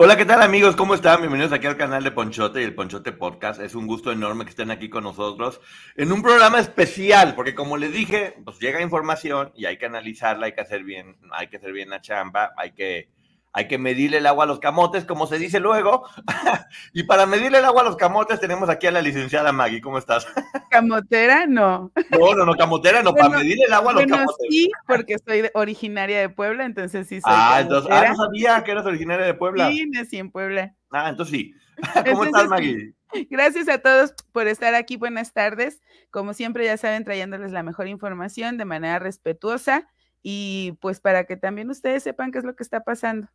Hola, ¿qué tal amigos? ¿Cómo están? Bienvenidos aquí al canal de Ponchote y el Ponchote Podcast. Es un gusto enorme que estén aquí con nosotros en un programa especial, porque como les dije, pues llega información y hay que analizarla, hay que hacer bien, hay que hacer bien la chamba, hay que hay que medirle el agua a los camotes, como se dice luego. y para medirle el agua a los camotes tenemos aquí a la licenciada Maggie. ¿Cómo estás? ¿Camotera? No. No, no, no, camotera no, para medirle el agua a los bueno, camotes. Sí, porque soy originaria de Puebla, entonces sí soy Ah, entonces, ah, no sabía que eras originaria de Puebla. Sí, nací en Puebla. Ah, entonces sí. ¿Cómo Entonces, estás, Maggie? Gracias a todos por estar aquí. Buenas tardes. Como siempre, ya saben, trayéndoles la mejor información de manera respetuosa y pues para que también ustedes sepan qué es lo que está pasando.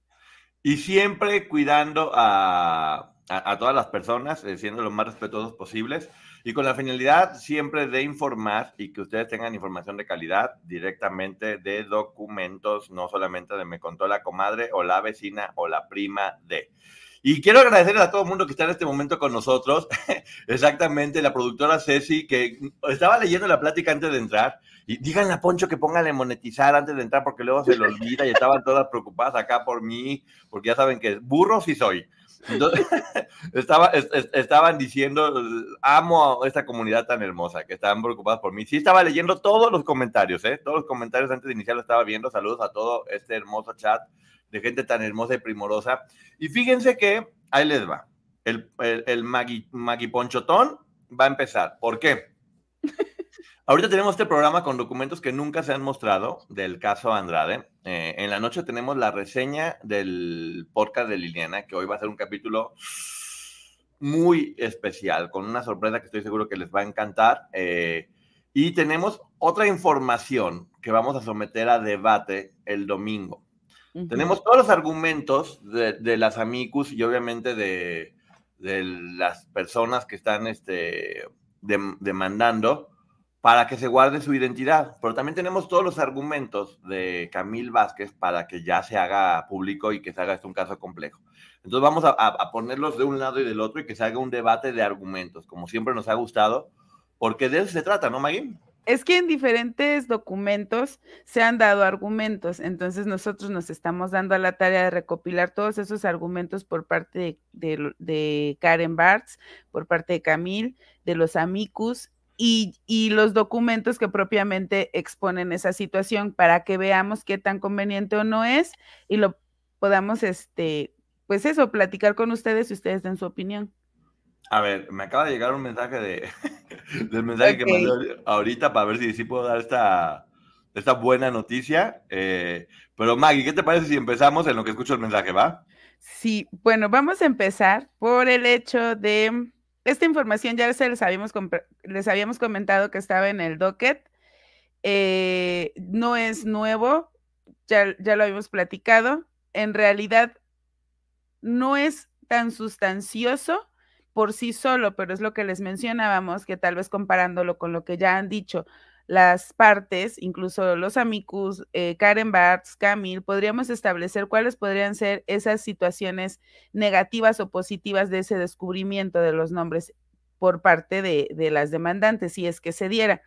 Y siempre cuidando a, a- todas las personas, eh, siendo lo más respetuosos posibles y con la finalidad siempre de informar y que ustedes tengan información de calidad directamente de documentos, no solamente de me contó la comadre o la vecina o la prima de. Y quiero agradecerles a todo el mundo que está en este momento con nosotros. Exactamente, la productora Ceci, que estaba leyendo la plática antes de entrar. Y díganle a Poncho que póngale monetizar antes de entrar porque luego se le olvida y estaban todas preocupadas acá por mí, porque ya saben que burro sí soy. Entonces, estaba, es- es- estaban diciendo, amo a esta comunidad tan hermosa, que estaban preocupadas por mí. Sí, estaba leyendo todos los comentarios, ¿eh? Todos los comentarios antes de iniciar lo estaba viendo. Saludos a todo este hermoso chat de gente tan hermosa y primorosa. Y fíjense que ahí les va. El, el, el Magui, Magui Ponchotón va a empezar. ¿Por qué? Ahorita tenemos este programa con documentos que nunca se han mostrado del caso Andrade. Eh, en la noche tenemos la reseña del podcast de Liliana, que hoy va a ser un capítulo muy especial, con una sorpresa que estoy seguro que les va a encantar. Eh, y tenemos otra información que vamos a someter a debate el domingo. Tenemos todos los argumentos de, de las amicus y obviamente de, de las personas que están este, dem- demandando para que se guarde su identidad. Pero también tenemos todos los argumentos de Camil Vázquez para que ya se haga público y que se haga esto un caso complejo. Entonces vamos a, a- ponerlos de un lado y del otro y que se haga un debate de argumentos, como siempre nos ha gustado, porque de eso se trata, ¿no, Maggie? Es que en diferentes documentos se han dado argumentos, entonces nosotros nos estamos dando a la tarea de recopilar todos esos argumentos por parte de, Karen Bartz, por parte de Camil, de los amicus y, y los documentos que propiamente exponen esa situación para que veamos qué tan conveniente o no es y lo podamos, este, pues eso, platicar con ustedes y ustedes den su opinión. A ver, me acaba de llegar un mensaje de, del mensaje que Ok. mandé ahorita para ver si, si puedo dar esta, esta buena noticia. Eh, pero Maggie, ¿qué te parece si empezamos en lo que escucho el mensaje, va? Sí, bueno, vamos a empezar por el hecho de esta información ya se les habíamos, les habíamos comentado que estaba en el docket. eh, no es nuevo, ya, ya lo habíamos platicado. En realidad, no es tan sustancioso por sí solo, pero es lo que les mencionábamos, que tal vez comparándolo con lo que ya han dicho las partes, incluso los amicus, eh, Karen Bartz, Camil, podríamos establecer cuáles podrían ser esas situaciones negativas o positivas de ese descubrimiento de los nombres por parte de, de las demandantes, si es que se diera.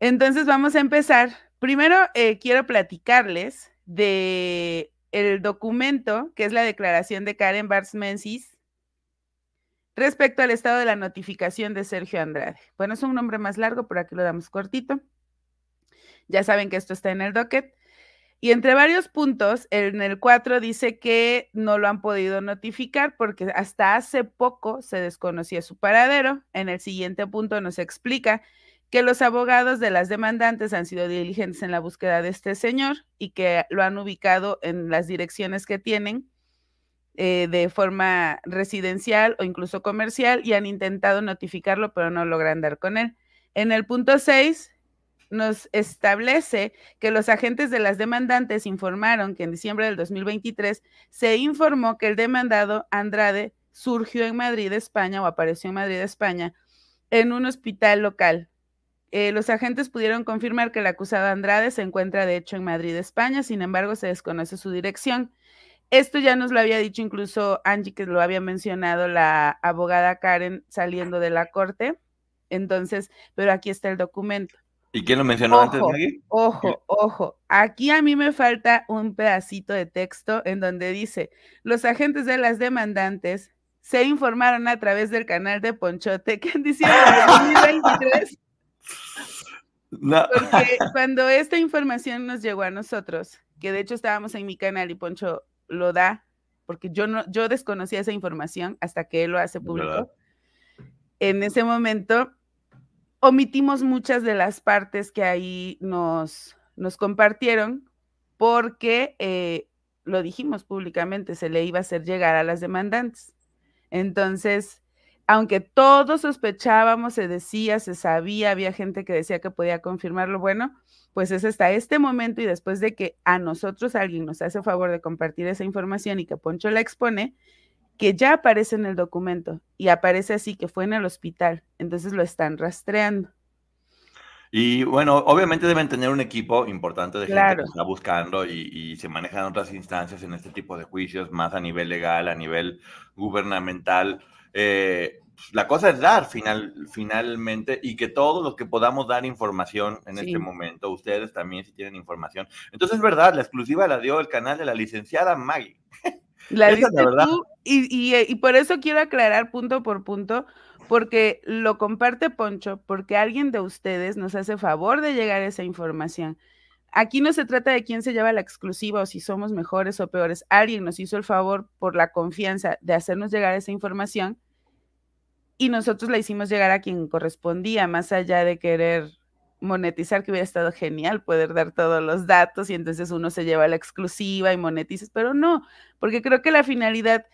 Entonces vamos a empezar. Primero eh, quiero platicarles de el documento que es la declaración de Karen Bartz Menzies respecto al estado de la notificación de Sergio Andrade. Bueno, es un nombre más largo, pero aquí lo damos cortito. Ya saben que esto está en el docket. Y entre varios puntos, en el 4 dice que no lo han podido notificar porque hasta hace poco se desconocía su paradero. En el siguiente punto nos explica que los abogados de las demandantes han sido diligentes en la búsqueda de este señor y que lo han ubicado en las direcciones que tienen eh, de forma residencial o incluso comercial y han intentado notificarlo, pero no logran dar con él. En el punto 6 nos establece que los agentes de las demandantes informaron que en diciembre del 2023 se informó que el demandado Andrade surgió en Madrid, España, o apareció en Madrid, España, en un hospital local. Eh, los agentes pudieron confirmar que el acusado Andrade se encuentra de hecho en Madrid, España, sin embargo se desconoce su dirección. Esto ya nos lo había dicho incluso Angie, que lo había mencionado la abogada Karen saliendo de la corte. Entonces, pero aquí está el documento. ¿Y quién lo mencionó antes, Maggie? Ojo, ojo. Aquí a mí me falta un pedacito de texto en donde dice, los agentes de las demandantes se informaron a través del canal de Ponchote que en diciembre de 2023... No. Porque cuando esta información nos llegó a nosotros, que de hecho estábamos en mi canal y Poncho lo da, porque yo no, yo desconocía esa información hasta que él lo hace público. En ese momento omitimos muchas de las partes que ahí nos, nos compartieron porque eh, lo dijimos públicamente, se le iba a hacer llegar a las demandantes. Entonces, aunque todos sospechábamos, se decía, se sabía, había gente que decía que podía confirmarlo, bueno, pues es hasta este momento y después de que a nosotros alguien nos hace favor de compartir esa información y que Poncho la expone, que ya aparece en el documento y aparece así que fue en el hospital, entonces lo están rastreando. Y bueno, obviamente deben tener un equipo importante de gente que está buscando y, y, se manejan otras instancias en este tipo de juicios, más a nivel legal, a nivel gubernamental. Eh, la cosa es dar final, finalmente y que todos los que podamos dar información en este momento, ustedes también si tienen información. Entonces es verdad, la exclusiva la dio el canal de la licenciada Maggie. La verdad. y, y, por eso quiero aclarar punto por punto, porque lo comparte Poncho, porque alguien de ustedes nos hace favor de llegar a esa información. Aquí no se trata de quién se lleva la exclusiva o si somos mejores o peores. Alguien nos hizo el favor por la confianza de hacernos llegar esa información y nosotros la hicimos llegar a quien correspondía, más allá de querer monetizar, que hubiera estado genial poder dar todos los datos y entonces uno se lleva la exclusiva y monetizas, pero no, porque creo que la finalidad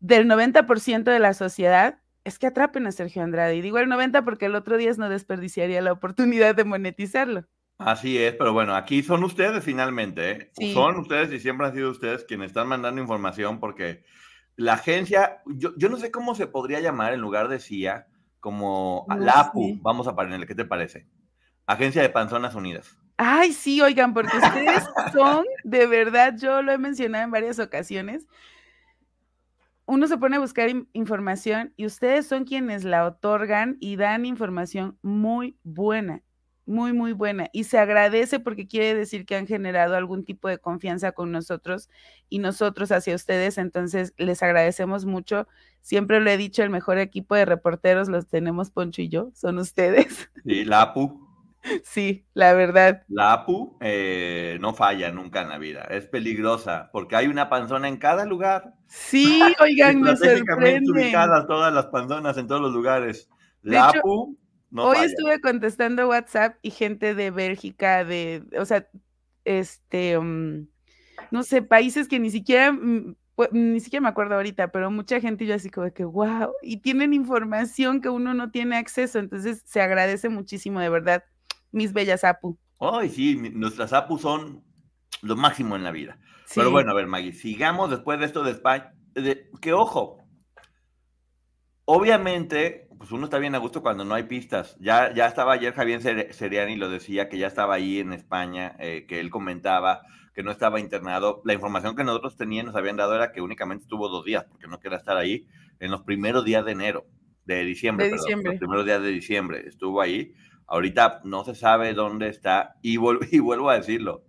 del 90% de la sociedad es que atrapen a Sergio Andrade. Y digo el 90 porque el otro día no desperdiciaría la oportunidad de monetizarlo. Así es, pero bueno, aquí son ustedes finalmente, ¿eh? Son ustedes y siempre han sido ustedes quienes están mandando información porque la agencia, yo, yo no sé cómo se podría llamar en lugar de CIA, como la APU, vamos a ponerle, ¿qué te parece? Agencia de Panzonas Unidas. Ay, sí, oigan, porque ustedes son, de verdad, yo lo he mencionado en varias ocasiones, uno se pone a buscar información y ustedes son quienes la otorgan y dan información muy buena muy, muy buena. Y se agradece porque quiere decir que han generado algún tipo de confianza con nosotros y nosotros hacia ustedes. Entonces, les agradecemos mucho. Siempre lo he dicho, el mejor equipo de reporteros los tenemos Poncho y yo, son ustedes. Sí, la APU. Sí, la verdad. La APU eh, no falla nunca en la vida, es peligrosa porque hay una panzona en cada lugar. Sí, oigan, me sorprende. ubicadas todas las panzonas en todos los lugares. La APU Hoy estuve contestando WhatsApp y gente de Bélgica, de, o sea, este, mm, no sé, países que ni siquiera, mm, ni siquiera me acuerdo ahorita, pero mucha gente yo así como de que, wow, y tienen información que uno no tiene acceso, entonces se agradece muchísimo, de verdad, mis bellas APU. Ay, sí, nuestras APU son lo máximo en la vida. Pero bueno, a ver, Maggie, sigamos después de esto de España, de, que ojo, obviamente pues uno está bien a gusto cuando no hay pistas. Ya, ya estaba ayer Javier Seriani lo decía, que ya estaba ahí en España, eh, que él comentaba que no estaba internado. La información que nosotros teníamos, nos habían dado era que únicamente estuvo dos días, porque no quería estar ahí en los primeros días de enero, de diciembre, de diciembre. los primeros días de diciembre. Estuvo ahí. Ahorita no se sabe dónde está y, y vuelvo a decirlo.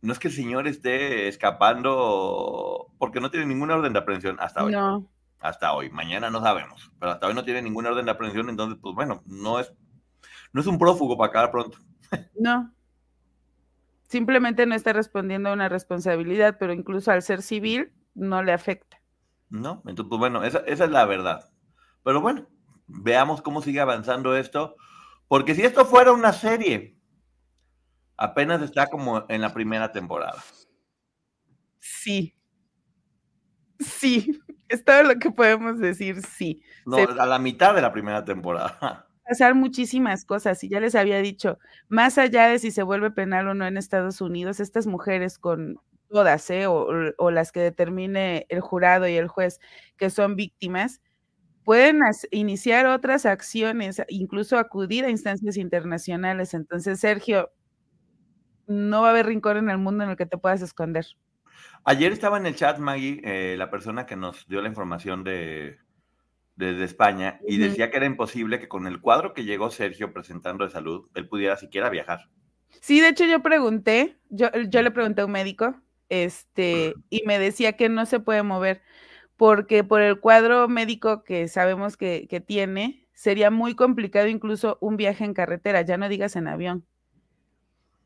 No es que el señor esté escapando porque no tiene ninguna orden de aprehensión hasta hoy. No hasta hoy. Mañana no sabemos, pero hasta hoy no tiene ninguna orden de aprehensión, entonces, pues bueno, no es, no es un prófugo para acabar pronto. No. Simplemente no está respondiendo a una responsabilidad, pero incluso al ser civil no le afecta. No, entonces, pues bueno, esa, esa es la verdad. Pero bueno, veamos cómo sigue avanzando esto, porque si esto fuera una serie, apenas está como en la primera temporada. Sí. Sí, es todo lo que podemos decir, sí. No, a la mitad de la primera temporada. Pasar muchísimas cosas, y ya les había dicho, más allá de si se vuelve penal o no en Estados Unidos, estas mujeres con todas, ¿eh? o, o las que determine el jurado y el juez que son víctimas, pueden iniciar otras acciones, incluso acudir a instancias internacionales. Entonces, Sergio, no va a haber rincón en el mundo en el que te puedas esconder. Ayer estaba en el chat, Maggie, eh, la persona que nos dio la información de, desde España, y decía que era imposible que con el cuadro que llegó Sergio presentando de salud, él pudiera siquiera viajar. Sí, de hecho yo pregunté, yo, yo le pregunté a un médico, este, y me decía que no se puede mover, porque por el cuadro médico que sabemos que, que tiene, sería muy complicado incluso un viaje en carretera, ya no digas en avión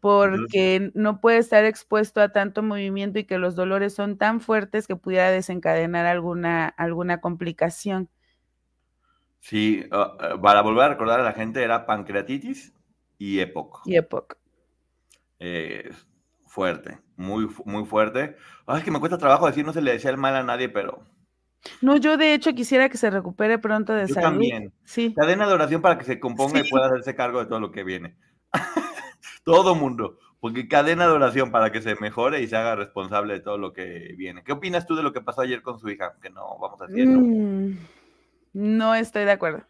porque no puede estar expuesto a tanto movimiento y que los dolores son tan fuertes que pudiera desencadenar alguna, alguna complicación. Sí, ah, ah, para volver a recordar a la gente, era pancreatitis y EPOC. Y EPOC. Eh, fuerte, muy, muy fuerte. Ay, es que me cuesta trabajo decir, no se le decía el mal a nadie, pero... No, yo de hecho quisiera que se recupere pronto de yo salud. también. Sí. Cadena de oración para que se componga y pueda hacerse cargo de todo lo que viene. todo mundo, porque cadena de oración para que se mejore y se haga responsable de todo lo que viene. ¿Qué opinas tú de lo que pasó ayer con su hija? Que no vamos a decirlo. Mm, no estoy de acuerdo.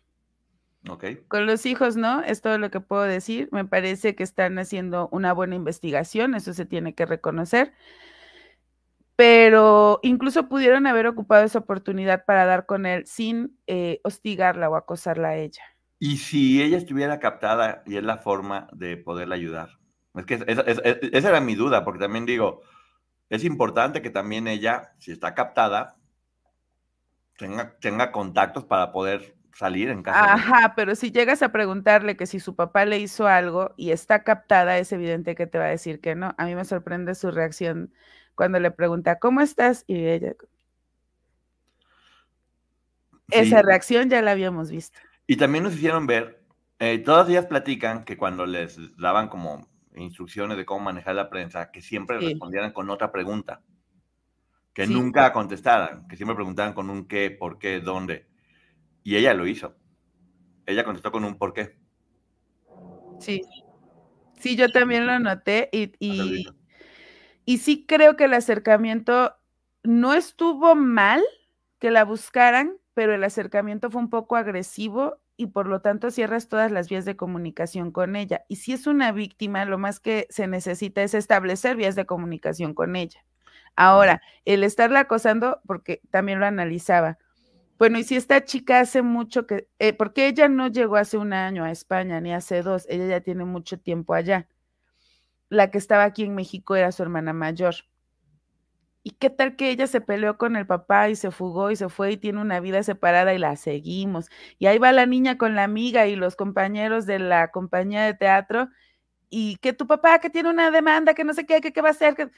Ok. Con los hijos, ¿no? Es todo lo que puedo decir. Me parece que están haciendo una buena investigación, eso se tiene que reconocer. Pero incluso pudieron haber ocupado esa oportunidad para dar con él sin eh, hostigarla o acosarla a ella. Y si ella estuviera captada y es la forma de poderla ayudar. Es que esa era mi duda, porque también digo, es importante que también ella, si está captada, tenga, tenga contactos para poder salir en casa. Ajá, pero si llegas a preguntarle que si su papá le hizo algo y está captada, es evidente que te va a decir que no. A mí me sorprende su reacción cuando le pregunta, ¿cómo estás? Y ella... Esa reacción ya la habíamos visto. Y también nos hicieron ver, eh, todas ellas platican que cuando les daban como instrucciones de cómo manejar la prensa, que siempre respondieran con otra pregunta, que nunca contestaran, que siempre preguntaran con un qué, por qué, dónde. Y ella lo hizo. Ella contestó con un por qué. Sí. Sí, yo también lo noté y, y, y sí creo que el acercamiento no estuvo mal que la buscaran, pero el acercamiento fue un poco agresivo y por lo tanto cierras todas las vías de comunicación con ella. Y si es una víctima, lo más que se necesita es establecer vías de comunicación con ella. Ahora, el estarla acosando, porque también lo analizaba. Bueno, y si esta chica hace mucho que, eh, porque ella no llegó hace un año a España, ni hace dos, ella ya tiene mucho tiempo allá. La que estaba aquí en México era su hermana mayor. ¿Y qué tal que ella se peleó con el papá y se fugó y se fue y tiene una vida separada y la seguimos? Y ahí va la niña con la amiga y los compañeros de la compañía de teatro y que tu papá que tiene una demanda, que no sé qué, que qué va a hacer.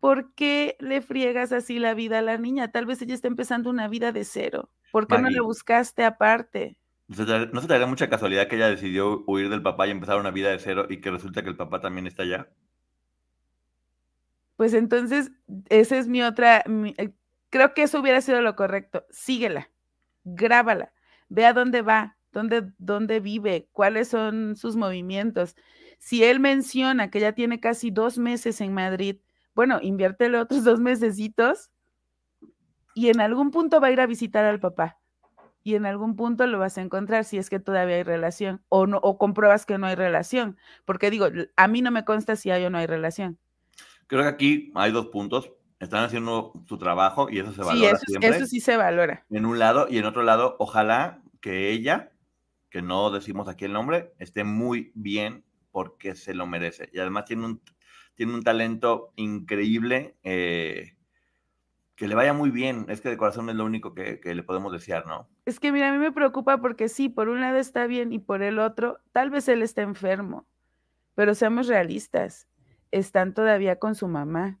¿Por qué le friegas así la vida a la niña? Tal vez ella está empezando una vida de cero. ¿Por qué no le buscaste aparte? ¿No se te daría mucha casualidad que ella decidió huir del papá y empezar una vida de cero y que resulta que el papá también está allá? Pues entonces, esa es mi otra, eh, creo que eso hubiera sido lo correcto. Síguela, grábala, ve a dónde va, dónde, dónde vive, cuáles son sus movimientos. Si él menciona que ya tiene casi dos meses en Madrid, bueno, inviértele otros dos mesecitos y en algún punto va a ir a visitar al papá y en algún punto lo vas a encontrar si es que todavía hay relación o no o compruebas que no hay relación, porque digo, a mí no me consta si hay o no hay relación. Creo que aquí hay dos puntos. Están haciendo su trabajo y eso se valora. Sí, eso, eso sí se valora. En un lado y en otro lado, ojalá que ella, que no decimos aquí el nombre, esté muy bien porque se lo merece. Y además tiene un, tiene un talento increíble. Eh, que le vaya muy bien. Es que de corazón es lo único que, que, le podemos desear, ¿no? Es que mira, a mí me preocupa porque sí, por un lado está bien y por el otro, tal vez él está enfermo, pero seamos realistas están todavía con su mamá.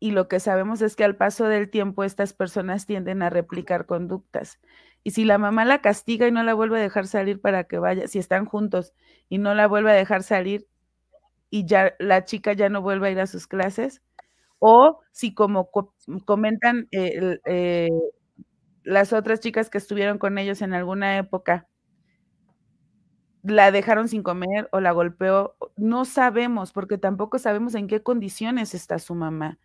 y lo que sabemos es que al paso del tiempo estas personas tienden a replicar conductas. Y si la mamá la castiga y no la vuelve a dejar salir para que vaya, si están juntos y no la vuelve a dejar salir y ya la chica ya no vuelve a ir a sus clases, o si como comentan eh, las otras chicas que estuvieron con ellos en alguna época, la dejaron sin comer o la golpeó, no sabemos, porque tampoco sabemos en qué condiciones está su mamá.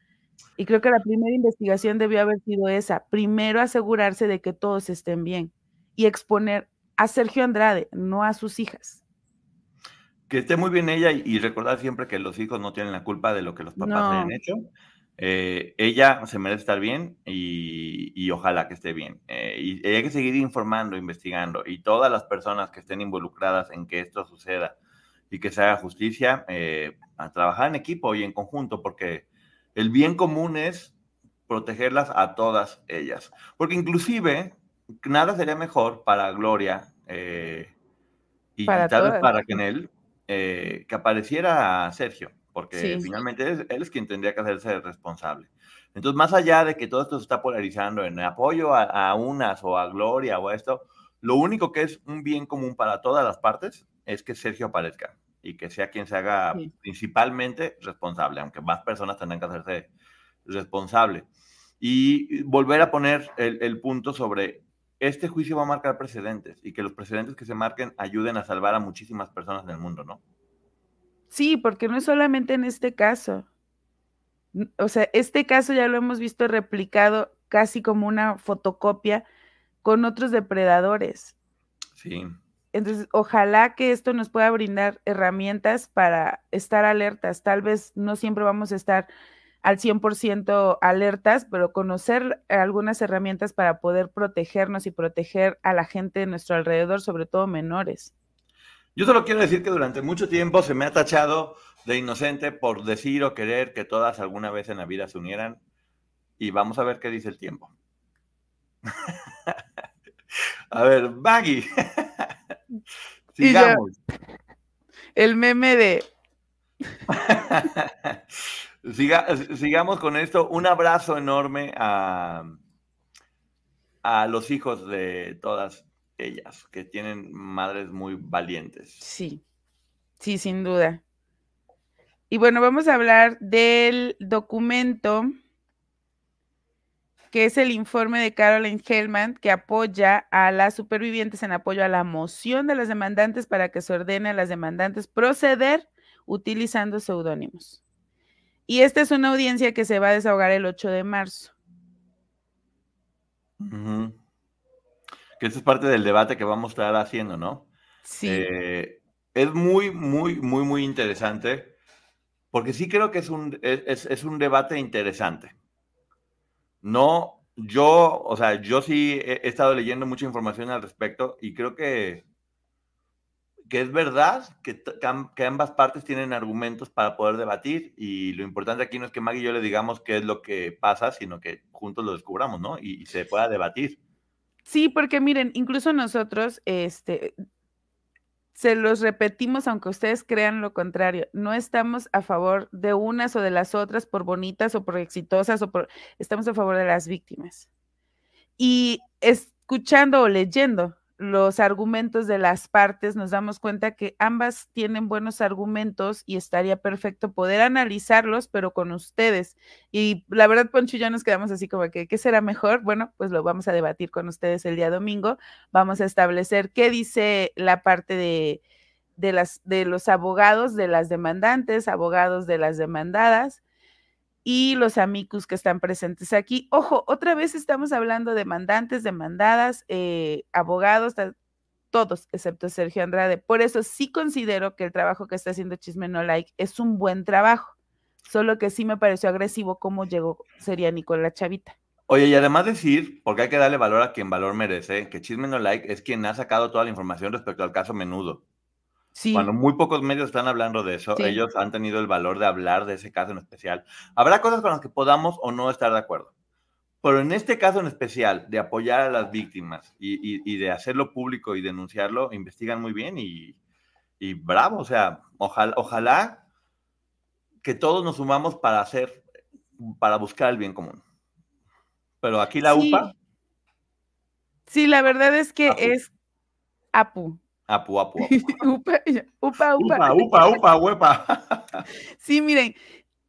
Y creo que la primera investigación debió haber sido esa. Primero asegurarse de que todos estén bien y exponer a Sergio Andrade, no a sus hijas. Que esté muy bien ella y, recordar siempre que los hijos no tienen la culpa de lo que los papás hayan hecho. Eh, ella se merece estar bien y, ojalá que esté bien. Eh, y hay que seguir informando, investigando y todas las personas que estén involucradas en que esto suceda y que se haga justicia, eh, a trabajar en equipo y en conjunto, porque el bien común es protegerlas a todas ellas. Porque inclusive nada sería mejor para Gloria eh, y para tal vez para Kenel eh, que apareciera Sergio, porque finalmente él, es quien tendría que hacerse responsable. Entonces, más allá de que todo esto se está polarizando en apoyo a, unas o a Gloria o a esto, lo único que es un bien común para todas las partes es que Sergio aparezca y que sea quien se haga principalmente responsable, aunque más personas tendrán que hacerse responsable. Y volver a poner el, punto sobre este juicio va a marcar precedentes y que los precedentes que se marquen ayuden a salvar a muchísimas personas en el mundo, ¿no? Sí, porque no es solamente en este caso. O sea, este caso ya lo hemos visto replicado casi como una fotocopia con otros depredadores. Sí. Entonces, ojalá que esto nos pueda brindar herramientas para estar alertas. Tal vez no siempre vamos a estar al 100% alertas, pero conocer algunas herramientas para poder protegernos y proteger a la gente de nuestro alrededor, sobre todo menores. Yo solo quiero decir que durante mucho tiempo se me ha tachado de inocente por decir o querer que todas alguna vez en la vida se unieran y vamos a ver qué dice el tiempo. a ver, Baggy. Sigamos. el meme de. sigamos con esto. Un abrazo enorme a, a los hijos de todas ellas, que tienen madres muy valientes. Sí, sí, sin duda. Y bueno, vamos a hablar del documento que es el informe de Caroline Hellman que apoya a las supervivientes en apoyo a la moción de las demandantes para que se ordene a las demandantes proceder utilizando seudónimos. Y esta es una audiencia que se va a desahogar el 8 de marzo. Que eso es parte del debate que vamos a estar haciendo, ¿no? Sí. Eh, es muy, muy, muy, muy interesante, porque sí creo que es un, es un debate interesante. No, yo, o sea, yo sí he, estado leyendo mucha información al respecto y creo que, que es verdad que, que, ambas partes tienen argumentos para poder debatir y lo importante aquí no es que Maggie y yo le digamos qué es lo que pasa, sino que juntos lo descubramos, ¿no? Y, y se pueda debatir. Sí, porque miren, incluso nosotros, este, se los repetimos aunque ustedes crean lo contrario, no estamos a favor de unas o de las otras por bonitas o por exitosas o por, estamos a favor de las víctimas. Y escuchando o leyendo los argumentos de las partes, nos damos cuenta que ambas tienen buenos argumentos y estaría perfecto poder analizarlos, pero con ustedes. Y la verdad, Poncho y yo nos quedamos así como que, ¿qué será mejor? Bueno, pues lo vamos a debatir con ustedes el día domingo. Vamos a establecer qué dice la parte de, de, las, de los abogados de las demandantes, abogados de las demandadas y los amicus que están presentes aquí. Ojo, otra vez estamos hablando de demandantes, demandadas, eh, abogados. todos, excepto Sergio Andrade. Por eso sí considero que el trabajo que está haciendo Chisme No Like es un buen trabajo, solo que sí me pareció agresivo cómo llegó sería Nicola Chavita. Oye, y además decir, porque hay que darle valor a quien valor merece, que Chisme No Like es quien ha sacado toda la información respecto al caso Menudo. Sí. Cuando muy pocos medios están hablando de eso, Sí. ellos han tenido el valor de hablar de ese caso en especial. Habrá cosas con las que podamos o no estar de acuerdo. Pero en este caso en especial, de apoyar a las víctimas y, y- y de hacerlo público y denunciarlo, investigan muy bien y, y bravo. O sea, ojalá, ojalá que todos nos sumamos para hacer, para buscar el bien común. Pero aquí la Sí. UPA, Sí, la verdad es que Apu. es Apu. Apu, apu, apu. upa, upa, upa. Upa, upa, upa, huepa. Sí, miren,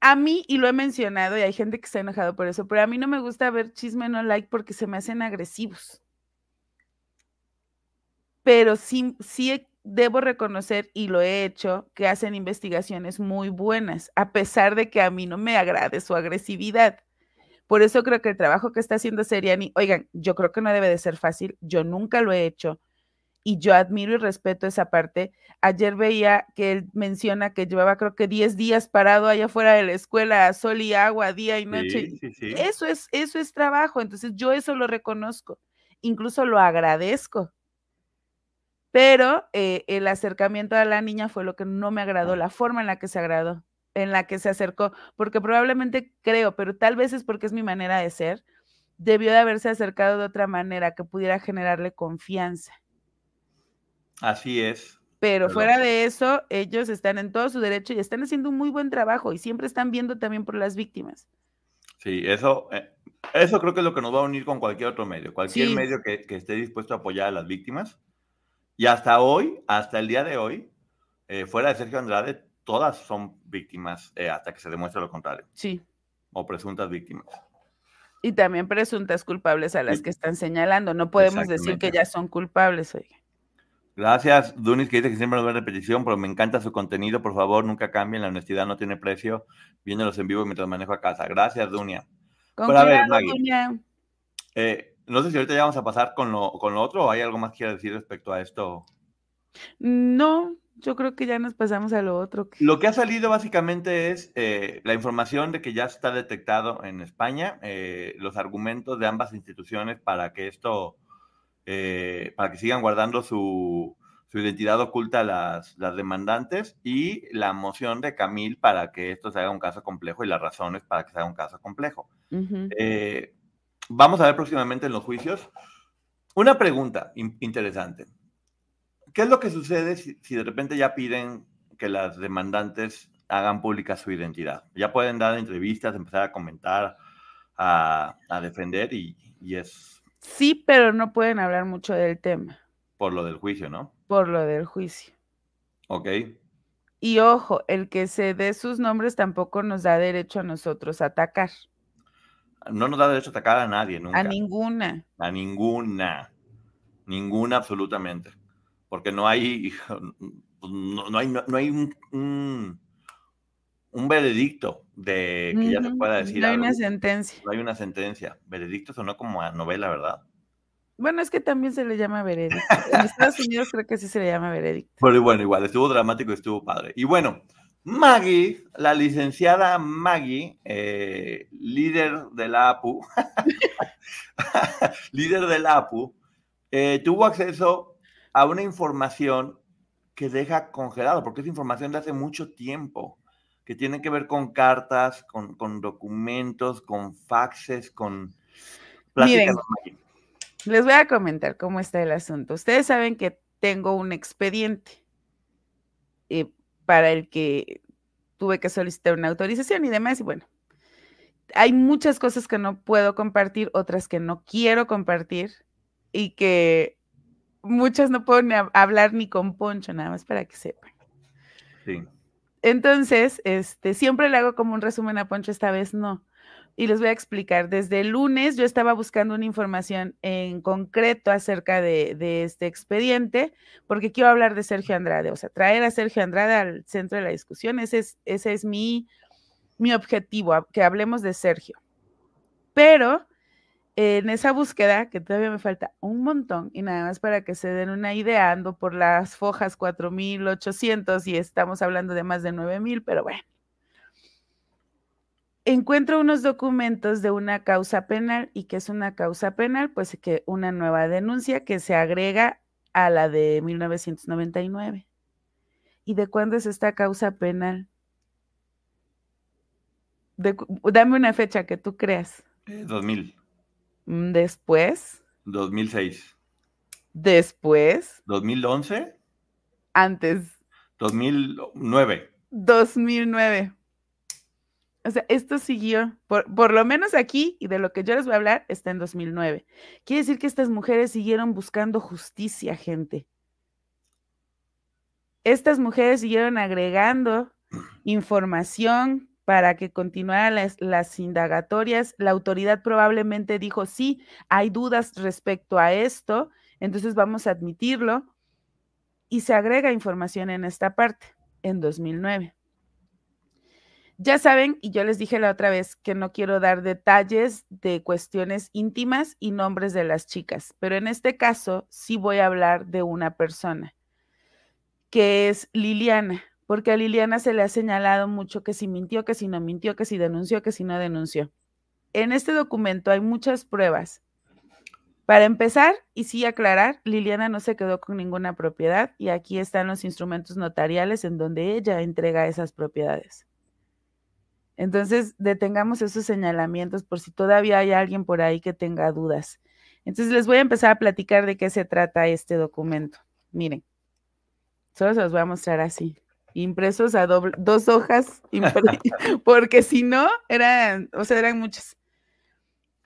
a mí, y lo he mencionado, y hay gente que está enojado por eso, pero a mí no me gusta ver chisme no like porque se me hacen agresivos. Pero sí, sí debo reconocer, y lo he hecho, que hacen investigaciones muy buenas, a pesar de que a mí no me agrade su agresividad. Por eso creo que el trabajo que está haciendo Seriani, oigan, yo creo que no debe de ser fácil, yo nunca lo he hecho, y yo admiro y respeto esa parte. Ayer veía que él menciona que llevaba creo que 10 días parado allá afuera de la escuela, a sol y agua, día y noche. Sí, sí, sí. Eso es, eso es trabajo, entonces yo eso lo reconozco, incluso lo agradezco. Pero eh, el acercamiento a la niña fue lo que no me agradó, la forma en la que se agradó, en la que se acercó, porque probablemente creo, pero tal vez es porque es mi manera de ser, debió de haberse acercado de otra manera que pudiera generarle confianza. Así es. Pero Perdón. fuera de eso, ellos están en todo su derecho y están haciendo un muy buen trabajo y siempre están viendo también por las víctimas. Sí, eso, eh, eso creo que es lo que nos va a unir con cualquier otro medio. Cualquier Sí. medio que, que esté dispuesto a apoyar a las víctimas. Y hasta hoy, hasta el día de hoy, eh, fuera de Sergio Andrade, todas son víctimas eh, hasta que se demuestre lo contrario. Sí. O presuntas víctimas. Y también presuntas culpables a las Sí. que están señalando. No podemos decir que ya son culpables, oiga. Gracias, Dunis, que dice que siempre nos ve repetición, pero me encanta su contenido. Por favor, nunca cambien. La honestidad no tiene precio. Viéndolos en vivo mientras manejo a casa. Gracias, Dunia. Con Pero a ver, Maggie. Eh, no sé si ahorita ya vamos a pasar con lo, con lo otro o hay algo más que quiera decir respecto a esto. No, yo creo que ya nos pasamos a lo otro. Lo que ha salido básicamente es eh, la información de que ya está detectado en España, eh, los argumentos de ambas instituciones para que esto, eh, para que sigan guardando su, su identidad oculta las, las demandantes y la moción de Camil para que esto se haga un caso complejo y las razones para que se haga un caso complejo. Ujú. Eh, vamos a ver próximamente en los juicios. Una pregunta in- interesante. ¿Qué es lo que sucede si, si de repente ya piden que las demandantes hagan pública su identidad? Ya pueden dar entrevistas, empezar a comentar, a, a defender y, y es Sí, pero no pueden hablar mucho del tema por lo del juicio, ¿no? por lo del juicio. Ok. Y ojo, el que se dé sus nombres tampoco nos da derecho a nosotros a atacar. No nos da derecho a atacar a nadie nunca. A ninguna. A ninguna. Ninguna absolutamente. Porque no hay, no, no hay, no, no hay un, un, un veredicto de que ya se pueda decir No hay algo. una sentencia. No hay una sentencia. Veredicto sonó como a novela, ¿verdad? Bueno, es que también se le llama veredicto. En Estados Unidos creo que sí se le llama veredicto. Pero bueno, igual, estuvo dramático y estuvo padre. Y bueno, Maggie, la licenciada Maggie, eh, líder de la APU, líder de la APU, eh, tuvo acceso a una información que deja congelado, porque es información de hace mucho tiempo, que tiene que ver con cartas, con, con documentos, con faxes, con... Maggie. Les voy a comentar cómo está el asunto. Ustedes saben que tengo un expediente eh, para el que tuve que solicitar una autorización y demás. Y bueno, hay muchas cosas que no puedo compartir, otras que no quiero compartir y que muchas no puedo ni hab- hablar ni con Poncho, nada más para que sepan. Sí. Entonces, este, siempre le hago como un resumen a Poncho, esta vez no. Y les voy a explicar. Desde el lunes yo estaba buscando una información en concreto acerca de, de este expediente, porque quiero hablar de Sergio Andrade, o sea, traer a Sergio Andrade al centro de la discusión. Ese es, ese es mi, mi objetivo, que hablemos de Sergio. Pero en esa búsqueda, que todavía me falta un montón, y nada más para que se den una idea, ando por las fojas 4800 y estamos hablando de más de 9000, pero bueno. Encuentro unos documentos de una causa penal y que es una causa penal, pues que una nueva denuncia que se agrega a la de 1999. ¿Y de cuándo es esta causa penal? dame una fecha que tú creas. 2000. Eh, mm, después. 2006. Después. 2011. Antes. 2009. 2009. O sea, esto siguió, por, por, lo menos aquí, y de lo que yo les voy a hablar, está en 2009. Quiere decir que estas mujeres siguieron buscando justicia, gente. Estas mujeres siguieron agregando información, para que continuaran las, indagatorias. La autoridad probablemente dijo, sí, hay dudas respecto a esto, entonces vamos a admitirlo. Y se agrega información en esta parte, en 2009. Ya saben, y yo les dije la otra vez que no quiero dar detalles de cuestiones íntimas y nombres de las chicas, pero en este caso sí voy a hablar de una persona, que es Liliana porque a Liliana se le ha señalado mucho que si mintió, que si no mintió, que si denunció, que si no denunció. En este documento hay muchas pruebas. Para empezar, y sí aclarar, Liliana no se quedó con ninguna propiedad y aquí están los instrumentos notariales en donde ella entrega esas propiedades. Entonces, detengamos esos señalamientos por si todavía hay alguien por ahí que tenga dudas. Entonces, les voy a empezar a platicar de qué se trata este documento. Miren, solo se los voy a mostrar así impresos a doble, dos hojas, porque si no, eran, o sea, eran muchas.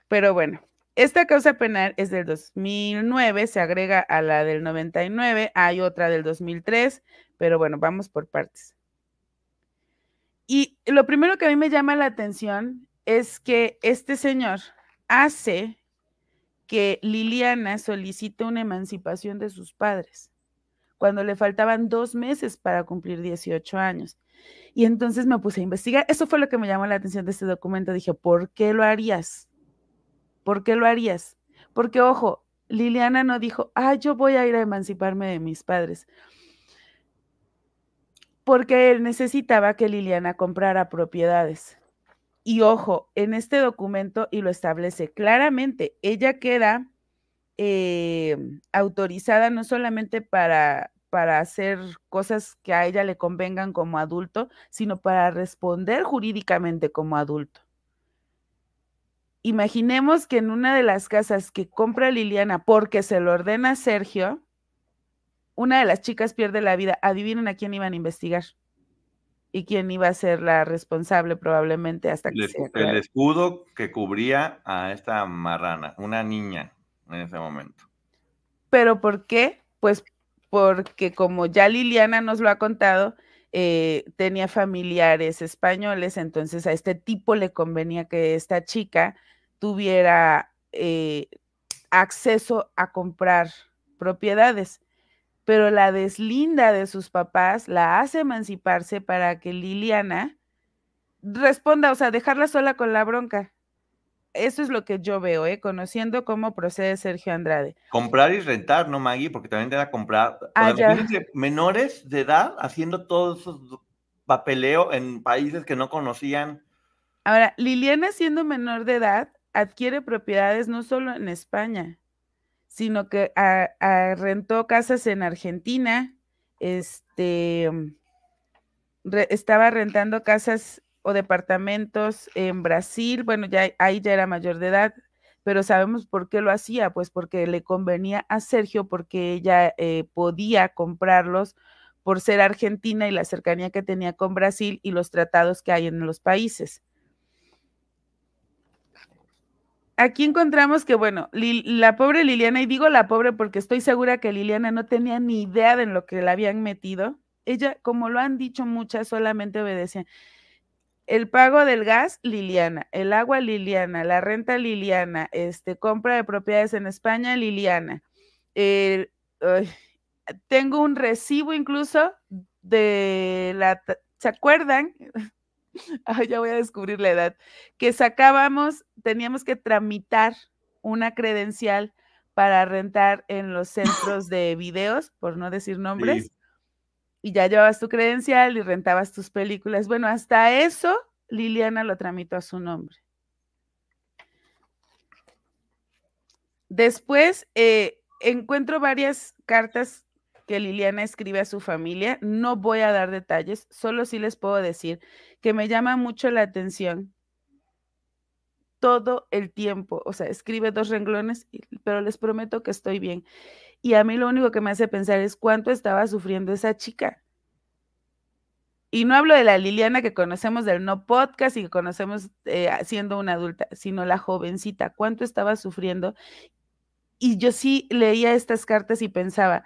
Pero bueno, esta causa penal es del 2009, se agrega a la del 99, hay otra del 2003, pero bueno, vamos por partes. Y lo primero que a mí me llama la atención es que este señor hace que Liliana solicite una emancipación de sus padres cuando le faltaban dos meses para cumplir 18 años. Y entonces me puse a investigar. Eso fue lo que me llamó la atención de este documento. Dije, ¿por qué lo harías? ¿Por qué lo harías? Porque, ojo, Liliana no dijo, ah, yo voy a ir a emanciparme de mis padres. Porque él necesitaba que Liliana comprara propiedades. Y ojo, en este documento, y lo establece claramente, ella queda eh, autorizada no solamente para, para hacer cosas que a ella le convengan como adulto, sino para responder jurídicamente como adulto. Imaginemos que en una de las casas que compra Liliana porque se lo ordena Sergio, una de las chicas pierde la vida. Adivinen a quién iban a investigar y quién iba a ser la responsable probablemente hasta que el, el escudo que cubría a esta marrana, una niña en ese momento. ¿Pero por qué? Pues porque como ya Liliana nos lo ha contado, eh, tenía familiares españoles, entonces a este tipo le convenía que esta chica tuviera eh, acceso a comprar propiedades, pero la deslinda de sus papás la hace emanciparse para que Liliana responda, o sea, dejarla sola con la bronca eso es lo que yo veo, ¿eh? conociendo cómo procede Sergio Andrade. Comprar y rentar, ¿no, Maggie? Porque también te da comprar. Ah, menores de edad haciendo todo eso papeleo en países que no conocían. Ahora, Liliana, siendo menor de edad, adquiere propiedades no solo en España, sino que rentó casas en Argentina, este, estaba rentando casas o departamentos en Brasil, bueno, ya ahí ya era mayor de edad, pero sabemos por qué lo hacía, pues porque le convenía a Sergio, porque ella eh, podía comprarlos por ser argentina y la cercanía que tenía con Brasil y los tratados que hay en los países. Aquí encontramos que, bueno, la pobre Liliana, y digo la pobre porque estoy segura que Liliana no tenía ni idea de lo que le habían metido. Ella, como lo han dicho muchas, solamente obedecía el pago del gas, Liliana, el agua, Liliana, la renta, Liliana, este, compra de propiedades en España, Liliana. tengo un recibo incluso de la, ¿se acuerdan? ya voy a descubrir la edad, que sacábamos, teníamos que tramitar una credencial para rentar en los centros de videos, por no decir nombres, y ya llevabas tu credencial y rentabas tus películas. Bueno, hasta eso Liliana lo tramitó a su nombre. Después eh, encuentro varias cartas que Liliana escribe a su familia. No voy a dar detalles, solo sí les puedo decir que me llama mucho la atención todo el tiempo. O sea, escribe dos renglones, pero les prometo que estoy bien. Y a mí lo único que me hace pensar es cuánto estaba sufriendo esa chica. Y no hablo de la Liliana que conocemos del no podcast y que conocemos eh, siendo una adulta, sino la jovencita, cuánto estaba sufriendo. Y yo sí leía estas cartas y pensaba,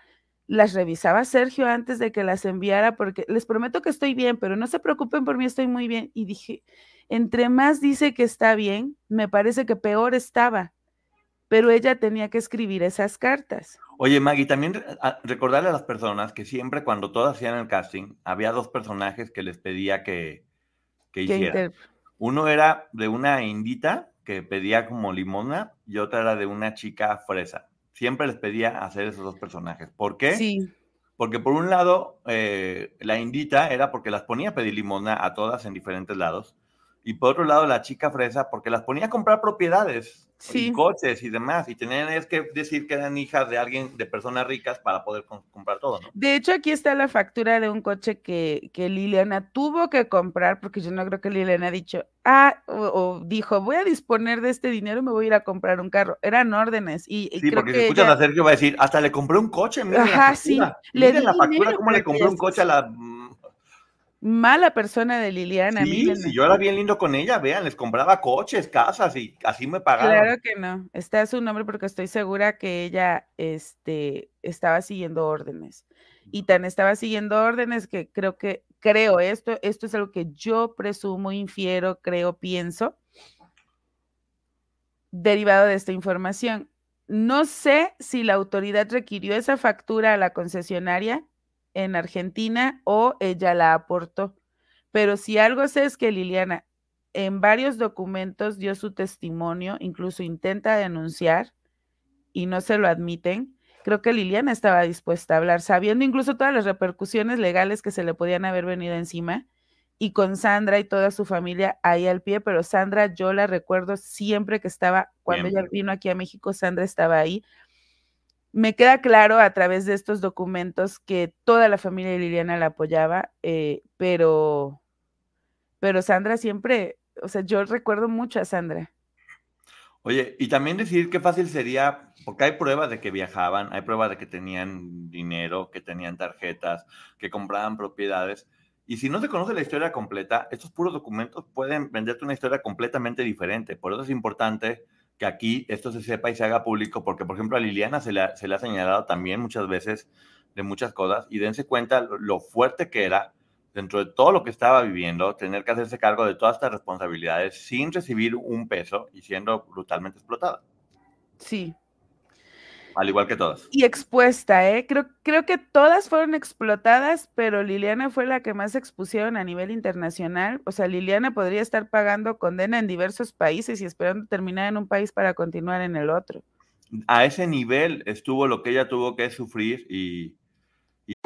las revisaba Sergio antes de que las enviara porque les prometo que estoy bien, pero no se preocupen por mí, estoy muy bien. Y dije, entre más dice que está bien, me parece que peor estaba, pero ella tenía que escribir esas cartas. Oye, Maggie, también recordarle a las personas que siempre cuando todas hacían el casting, había dos personajes que les pedía que, que hicieran. Uno era de una indita que pedía como limona y otra era de una chica fresa. Siempre les pedía hacer esos dos personajes. ¿Por qué? Sí. Porque por un lado, eh, la indita era porque las ponía a pedir limona a todas en diferentes lados y por otro lado la chica fresa porque las ponía a comprar propiedades y coches y demás y tenían que decir que eran hijas de alguien de personas ricas para poder comprar todo, ¿no? De hecho aquí está la factura de un coche que, que Liliana tuvo que comprar porque yo no creo que Liliana ha dicho, ah, o, dijo, voy a disponer de este dinero y me voy a ir a comprar un carro. Eran órdenes y, sí, porque si escuchan a Sergio va a decir, hasta le compré un coche, miren Ajá, la sí. le la factura cómo le compré un coche a la mala persona de Liliana. Sí, sí, yo era bien lindo con ella, vean, les compraba coches, casas y así me pagaban. Claro que no, está su nombre porque estoy segura que ella este, estaba siguiendo órdenes. Y tan estaba siguiendo órdenes que creo que, creo, esto, esto es algo que yo presumo, infiero, creo, pienso, derivado de esta información. No sé si la autoridad requirió esa factura a la concesionaria en Argentina o ella la aportó. Pero si algo sé es que Liliana en varios documentos dio su testimonio, incluso intenta denunciar y no se lo admiten. Creo que Liliana estaba dispuesta a hablar, sabiendo incluso todas las repercusiones legales que se le podían haber venido encima y con Sandra y toda su familia ahí al pie, pero Sandra yo la recuerdo siempre que estaba, cuando ella vino aquí a México, Sandra estaba ahí me queda claro a través de estos documentos que toda la familia de Liliana la apoyaba, eh, pero, pero Sandra siempre, o sea, yo recuerdo mucho a Sandra. Oye, y también decir qué fácil sería, porque hay pruebas de que viajaban, hay pruebas de que tenían dinero, que tenían tarjetas, que compraban propiedades. Y si no se conoce la historia completa, estos puros documentos pueden venderte una historia completamente diferente. Por eso es importante que aquí esto se sepa y se haga público, porque por ejemplo a Liliana se le, se le ha señalado también muchas veces de muchas cosas y dense cuenta lo, fuerte que era dentro de todo lo que estaba viviendo, tener que hacerse cargo de todas estas responsabilidades sin recibir un peso y siendo brutalmente explotada. Sí, al igual que todas. Y expuesta, ¿eh? Creo, creo que todas fueron explotadas, pero Liliana fue la que más expusieron a nivel internacional. O sea, Liliana podría estar pagando condena en diversos países y esperando terminar en un país para continuar en el otro. A ese nivel estuvo lo que ella tuvo que sufrir y,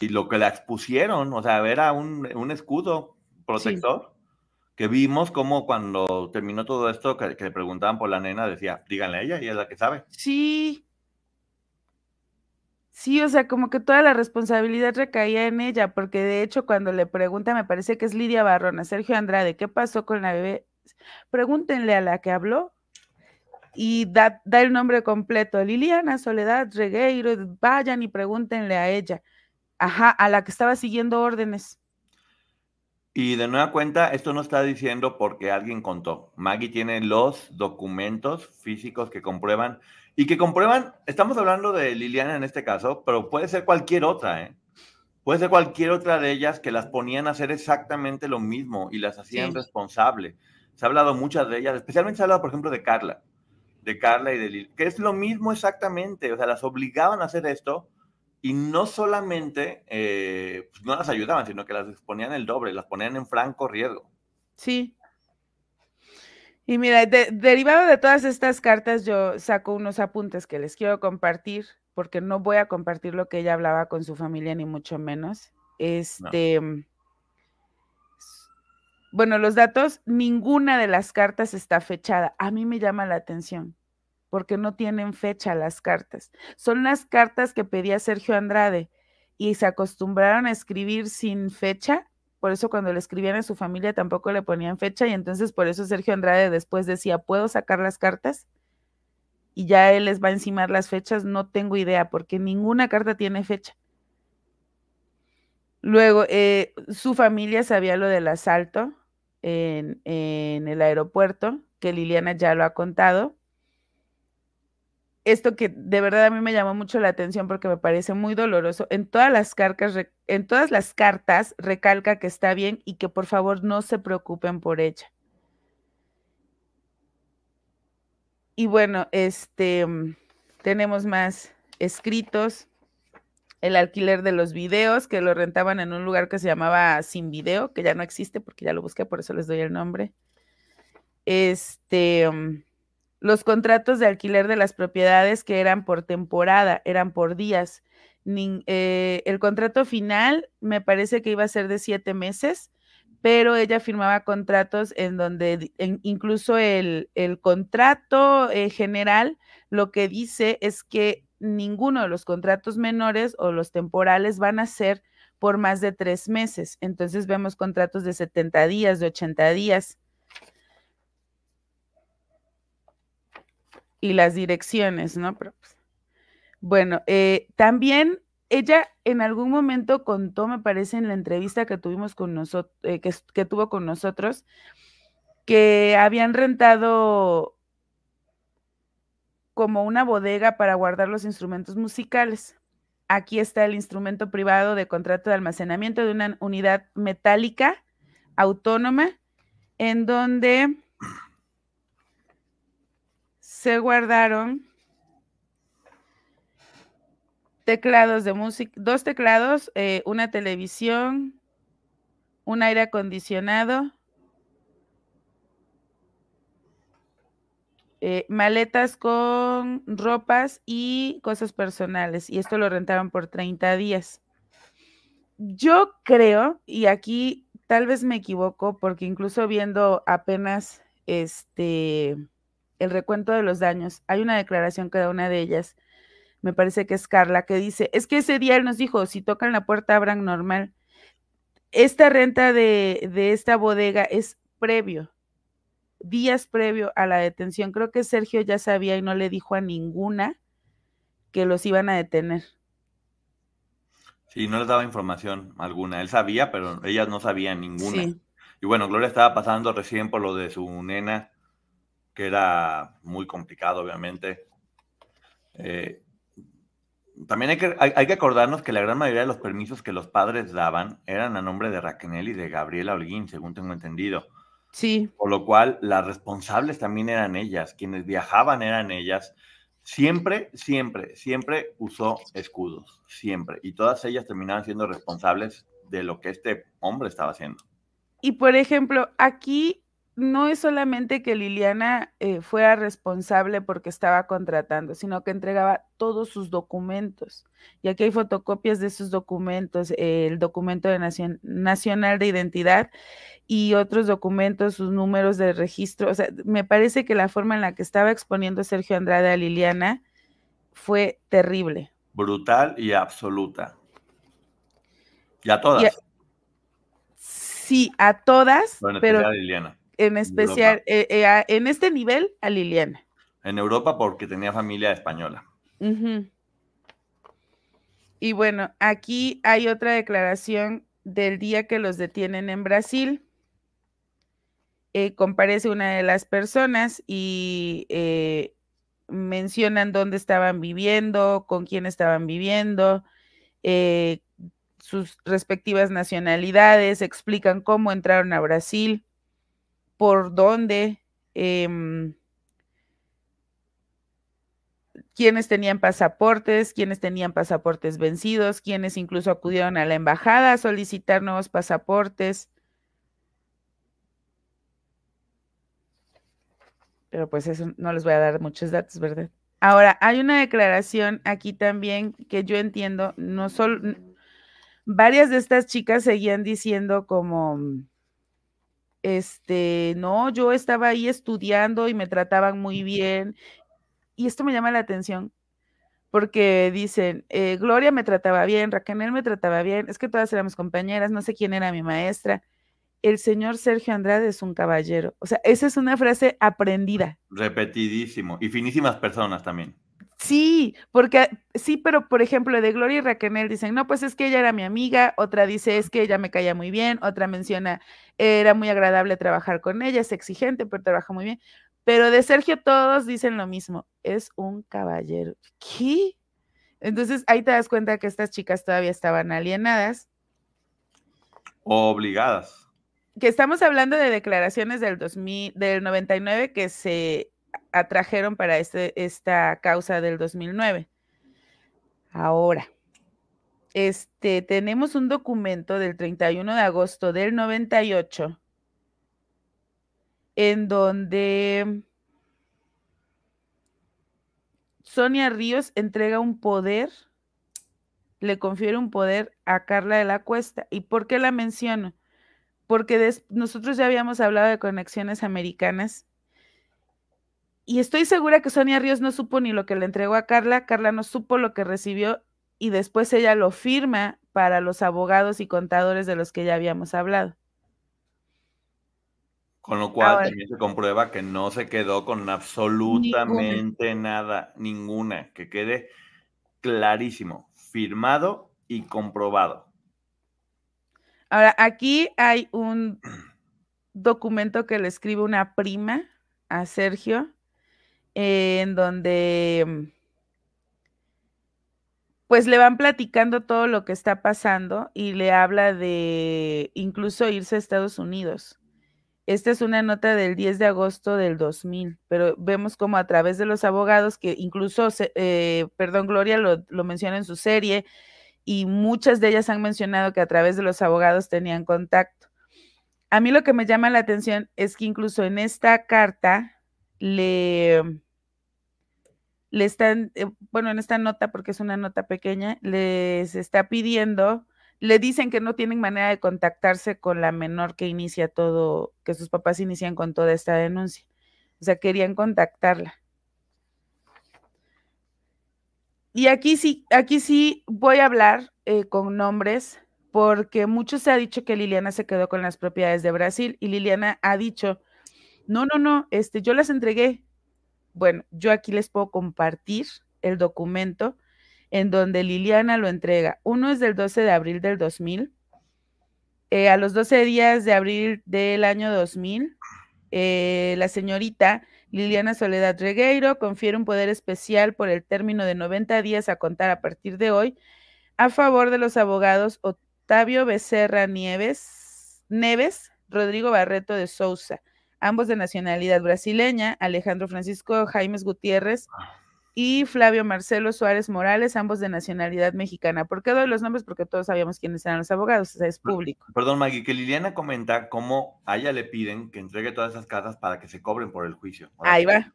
y lo que la expusieron, o sea, era un, un escudo protector. Que vimos como cuando terminó todo esto, que, le preguntaban por la nena, decía, díganle a ella, ella es la que sabe. Sí. Sí, o sea, como que toda la responsabilidad recaía en ella, porque de hecho cuando le pregunta, me parece que es Lidia Barrona, Sergio Andrade, ¿qué pasó con la bebé? Pregúntenle a la que habló y da, da el nombre completo, Liliana Soledad Regueiro, vayan y pregúntenle a ella. Ajá, a la que estaba siguiendo órdenes. Y de nueva cuenta, esto no está diciendo porque alguien contó. Maggie tiene los documentos físicos que comprueban y que comprueban, estamos hablando de Liliana en este caso, pero puede ser cualquier otra, ¿eh? Puede ser cualquier otra de ellas que las ponían a hacer exactamente lo mismo y las hacían responsable. Se ha hablado muchas de ellas, especialmente se ha hablado, por ejemplo, de Carla, de Carla y de Liliana, que es lo mismo exactamente, o sea, las obligaban a hacer esto y no solamente eh, pues, no las ayudaban, sino que las ponían el doble, las ponían en franco riesgo. Sí. Y mira, derivado de todas estas cartas, yo saco unos apuntes que les quiero compartir, porque no voy a compartir lo que ella hablaba con su familia, ni mucho menos. Este. Bueno, los datos, ninguna de las cartas está fechada. A mí me llama la atención porque no tienen fecha las cartas. Son las cartas que pedía Sergio Andrade y se acostumbraron a escribir sin fecha. Por eso cuando le escribían a su familia tampoco le ponían fecha y entonces por eso Sergio Andrade después decía, ¿puedo sacar las cartas? Y ya él les va a encimar las fechas, no tengo idea porque ninguna carta tiene fecha. Luego, eh, su familia sabía lo del asalto en, en el aeropuerto, que Liliana ya lo ha contado esto que de verdad a mí me llamó mucho la atención porque me parece muy doloroso. En todas las cartas, en todas las cartas recalca que está bien y que por favor no se preocupen por ella. Y bueno, este mm, tenemos más escritos. El alquiler de los videos, que lo rentaban en un lugar que se llamaba Sin Video, que ya no existe porque ya lo busqué, por eso les doy el nombre. Este mm, los contratos de alquiler de las propiedades que eran por temporada, eran por días. Eh, el contrato final me parece que iba a ser de siete meses, pero ella firmaba contratos en donde incluso el, contrato eh, general lo que dice es que ninguno de los contratos menores o los temporales van a ser por más de tres meses. Entonces vemos contratos de 70 días, de 80 días. Y las direcciones, ¿no? Pero, pues, bueno, eh, también ella en algún momento contó, me parece, en la entrevista que tuvimos con nosotros, eh, que, tuvo con nosotros, que habían rentado como una bodega para guardar los instrumentos musicales. Aquí está el instrumento privado de contrato de almacenamiento de una unidad metálica autónoma en donde se guardaron teclados de música, dos teclados, eh, una televisión, un aire acondicionado, eh, maletas con ropas y cosas personales. Y esto lo rentaron por 30 días. Yo creo, y aquí tal vez me equivoco, porque incluso viendo apenas este el recuento de los daños, hay una declaración que da una de ellas, me parece que es Carla, que dice, es que ese día él nos dijo, si tocan la puerta abran normal. Esta renta de, de esta bodega es previo, días previo a la detención. Creo que Sergio ya sabía y no le dijo a ninguna que los iban a detener. Sí, no les daba información alguna. Él sabía, pero ellas no sabían ninguna. Y bueno, Gloria estaba pasando recién por lo de su nena que era muy complicado, obviamente. Eh, también hay que, hay, que, acordarnos que la gran mayoría de los permisos que los padres daban eran a nombre de Raquel y de Gabriela Holguín, según tengo entendido. Sí. Por lo cual, las responsables también eran ellas, quienes viajaban eran ellas. Siempre, siempre, siempre usó escudos, siempre. Y todas ellas terminaban siendo responsables de lo que este hombre estaba haciendo. Y por ejemplo, aquí no es solamente que Liliana eh, fuera responsable porque estaba contratando, sino que entregaba todos sus documentos. Y aquí hay fotocopias de esos documentos, el documento de nacional de identidad y otros documentos, sus números de registro. O sea, me parece que la forma en la que estaba exponiendo Sergio Andrade a Liliana fue terrible. Brutal y absoluta. Y a todas. sí, a todas. pero a Liliana en especial eh, eh, en este nivel a Liliana. En Europa porque tenía familia española. Y bueno, aquí hay otra declaración del día que los detienen en Brasil. Eh, comparece una de las personas y eh, mencionan dónde estaban viviendo, con quién estaban viviendo, eh, sus respectivas nacionalidades, explican cómo entraron a Brasil, por dónde, em, quiénes tenían pasaportes, quiénes tenían pasaportes vencidos, quiénes incluso acudieron a la embajada a solicitar nuevos pasaportes. Pero pues eso no les voy a dar muchos datos, ¿verdad? Ahora, hay una declaración aquí también que yo entiendo, no solo, varias de estas chicas seguían diciendo como, este, no, yo estaba ahí estudiando y me trataban muy bien. Y esto me llama la atención porque dicen, eh, Gloria me trataba bien, Raquel me trataba bien, es que todas éramos compañeras, no sé quién era mi maestra. El señor Sergio Andrade es un caballero. O sea, esa es una frase aprendida. Repetidísimo. Y finísimas personas también. Sí, porque sí, pero por ejemplo, de Gloria y Raquel dicen, no, pues es que ella era mi amiga, otra dice, es que ella me caía muy bien, otra menciona, era muy agradable trabajar con ella, es exigente, pero trabaja muy bien. Pero de Sergio todos dicen lo mismo, es un caballero. ¿Qué? Entonces ahí te das cuenta que estas chicas todavía estaban alienadas. Obligadas. Que estamos hablando de declaraciones del 2000, del 99 que se atrajeron para este, esta causa del 2009. Ahora, este, tenemos un documento del 31 de agosto del 98 en donde Sonia Ríos entrega un poder, le confiere un poder a Carla de la Cuesta. ¿Y por qué la menciono? Porque nosotros ya habíamos hablado de conexiones americanas y estoy segura que Sonia Ríos no supo ni lo que le entregó a Carla, Carla no supo lo que recibió y después ella lo firma para los abogados y contadores de los que ya habíamos hablado. Con lo cual también se comprueba que no se quedó con absolutamente nada, ninguna, que quede clarísimo, firmado y comprobado. Ahora, aquí hay un documento que le escribe una prima a Sergio en donde mm, pues le van platicando todo lo que está pasando y le habla de incluso irse a Estados Unidos. Esta es una nota del 10 de agosto del 2000, pero vemos como a través de los abogados, que incluso, eh, perdón, Gloria lo, lo menciona en su serie, y muchas de ellas han mencionado que a través de los abogados tenían contacto. A mí lo que me llama la atención es que incluso en esta carta le, le están, eh, bueno, en esta nota, porque es una nota pequeña, les está pidiendo, le dicen que no tienen manera de contactarse con la menor que inicia todo, que sus papás inician con toda esta denuncia. O sea, querían contactarla. Y aquí sí, aquí sí voy a hablar eh, con nombres, porque mucho se ha dicho que Liliana se quedó con las propiedades de Brasil y Liliana ha dicho no, no, no, este, yo las entregué. Bueno, yo aquí les puedo compartir el documento en donde Liliana lo entrega. Uno es del 12 de abril del 2000. Eh, a los 12 días de abril del año 2000, eh, la señorita Liliana Soledad Regueiro confiere un poder especial por el término de 90 días a contar a partir de hoy a favor de los abogados Octavio Becerra Nieves, Neves, Rodrigo Barreto de Sousa, ambos de nacionalidad brasileña, Alejandro Francisco Jaimes Gutiérrez y Flavio Marcelo Suárez Morales, ambos de nacionalidad mexicana. ¿Por qué doy los nombres? Porque todos sabíamos quiénes eran los abogados, o sea, es público. Perdón, Maggie, que Liliana comenta cómo a ella le piden que entregue todas esas casas para que se cobren por el juicio. Ahí va.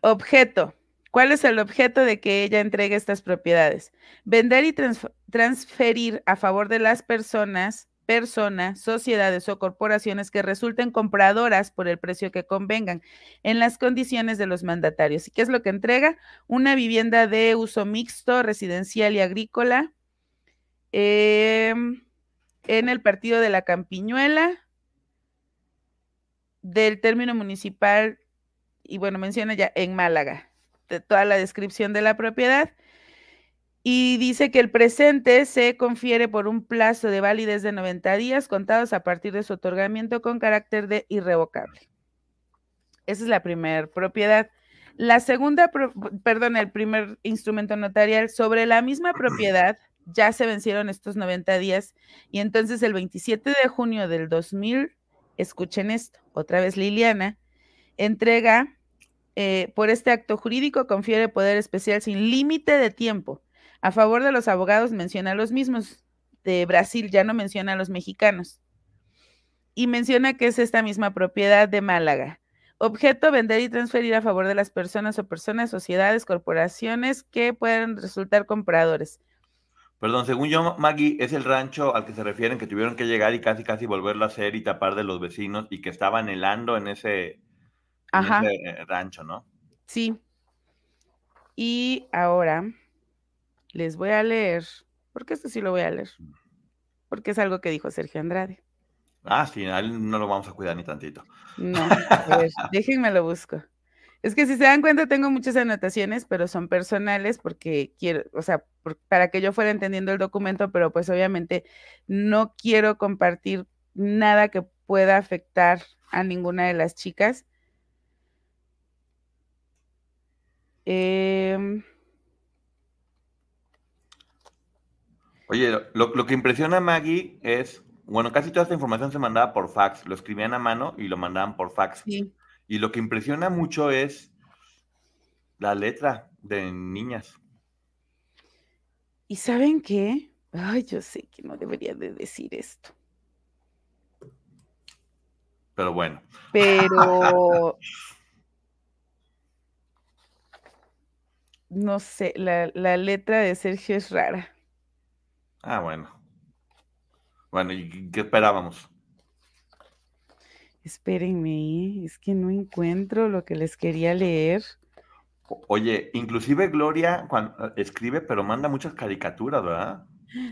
Objeto. ¿Cuál es el objeto de que ella entregue estas propiedades? Vender y transferir a favor de las personas personas, sociedades o corporaciones que resulten compradoras por el precio que convengan en las condiciones de los mandatarios. ¿Y qué es lo que entrega? Una vivienda de uso mixto, residencial y agrícola em, en el partido de la Campiñuela del término municipal y bueno, menciona ya en Málaga toda la descripción de la propiedad Y dice que el presente se confiere por un plazo de validez de 90 días contados a partir de su otorgamiento con carácter de irrevocable. Esa es la primera propiedad. La segunda, perdón, el primer instrumento notarial sobre la misma propiedad, ya se vencieron estos 90 días y entonces el 27 de junio del 2000, escuchen esto, otra vez Liliana, entrega eh, por este acto jurídico, confiere poder especial sin límite de tiempo a favor de los abogados menciona a los mismos. De Brasil ya no menciona a los mexicanos. Y menciona que es esta misma propiedad de Málaga. Objeto, vender y transferir a favor de las personas o personas, sociedades, corporaciones que puedan resultar compradores. Perdón, según yo, Maggie, es el rancho al que se refieren que tuvieron que llegar y casi casi volverlo a hacer y tapar de los vecinos y que estaban helando en ese, en ese eh, rancho, ¿no? Sí. Y ahora les voy a leer, porque esto sí lo voy a leer, porque es algo que dijo Sergio Andrade. Ah, sí, a él no lo vamos a cuidar ni tantito. No, a ver, déjenme lo busco. Es que si se dan cuenta, tengo muchas anotaciones, pero son personales porque quiero, o sea, para que yo fuera entendiendo el documento, pero pues obviamente no quiero compartir nada que pueda afectar a ninguna de las chicas. Eh, Oye, lo, que impresiona a Maggie es, bueno, casi toda esta información se mandaba por fax, lo escribían a mano y lo mandaban por fax. Y lo que impresiona mucho es la letra de niñas. ¿Y saben qué? Ay, yo sé que no debería de decir esto. Pero bueno. Pero no sé, la, la letra de Sergio es rara. Ah, bueno. Bueno, ¿y qué esperábamos? Espérenme, es que no encuentro lo que les quería leer. Oye, inclusive Gloria cuando, escribe, pero manda muchas caricaturas, ¿verdad?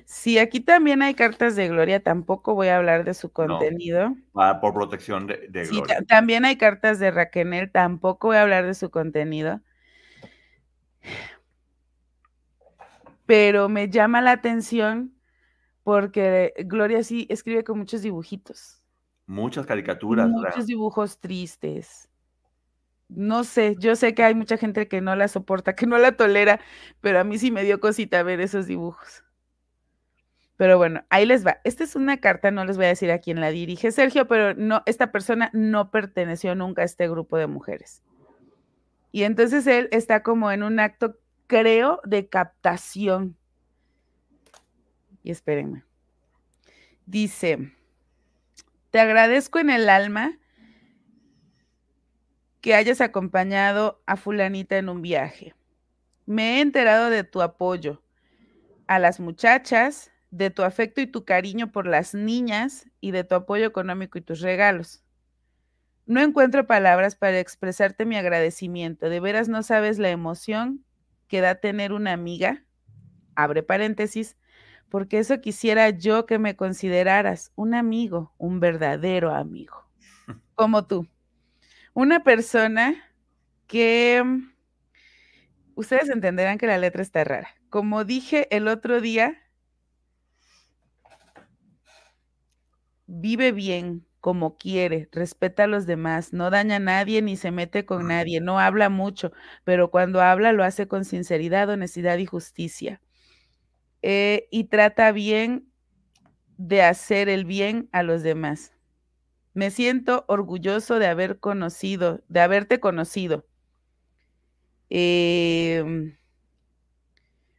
Sí, aquí también hay cartas de Gloria, tampoco voy a hablar de su contenido. No, por protección de, de sí, también hay cartas de Raquel, tampoco voy a hablar de su contenido. Pero me llama la atención porque Gloria sí escribe con muchos dibujitos. Muchas caricaturas. Muchos dibujos tristes. No sé, yo sé que hay mucha gente que no la soporta, que no la tolera, pero a mí sí me dio cosita ver esos dibujos. Pero bueno, ahí les va. Esta es una carta, no les voy a decir a quién la dirige Sergio, pero no, esta persona no perteneció nunca a este grupo de mujeres. Y entonces él está como en un acto creo, de captación. Y espérenme. Dice, te agradezco en el alma que hayas acompañado a fulanita en un viaje. Me he enterado de tu apoyo a las muchachas, de tu afecto y tu cariño por las niñas y de tu apoyo económico y tus regalos. No encuentro palabras para expresarte mi agradecimiento. De veras no sabes la emoción que da tener una amiga, abre paréntesis, porque eso quisiera yo que me consideraras un amigo, un verdadero amigo, como tú. Una persona que mm, ustedes entenderán que la letra está rara. Como dije el otro día, vive bien, como quiere, respeta a los demás, no daña a nadie ni se mete con nadie, no habla mucho, pero cuando habla lo hace con sinceridad, honestidad y justicia. Eh, y trata bien de hacer el bien a los demás. Me siento orgulloso de haber conocido, de haberte conocido. Em,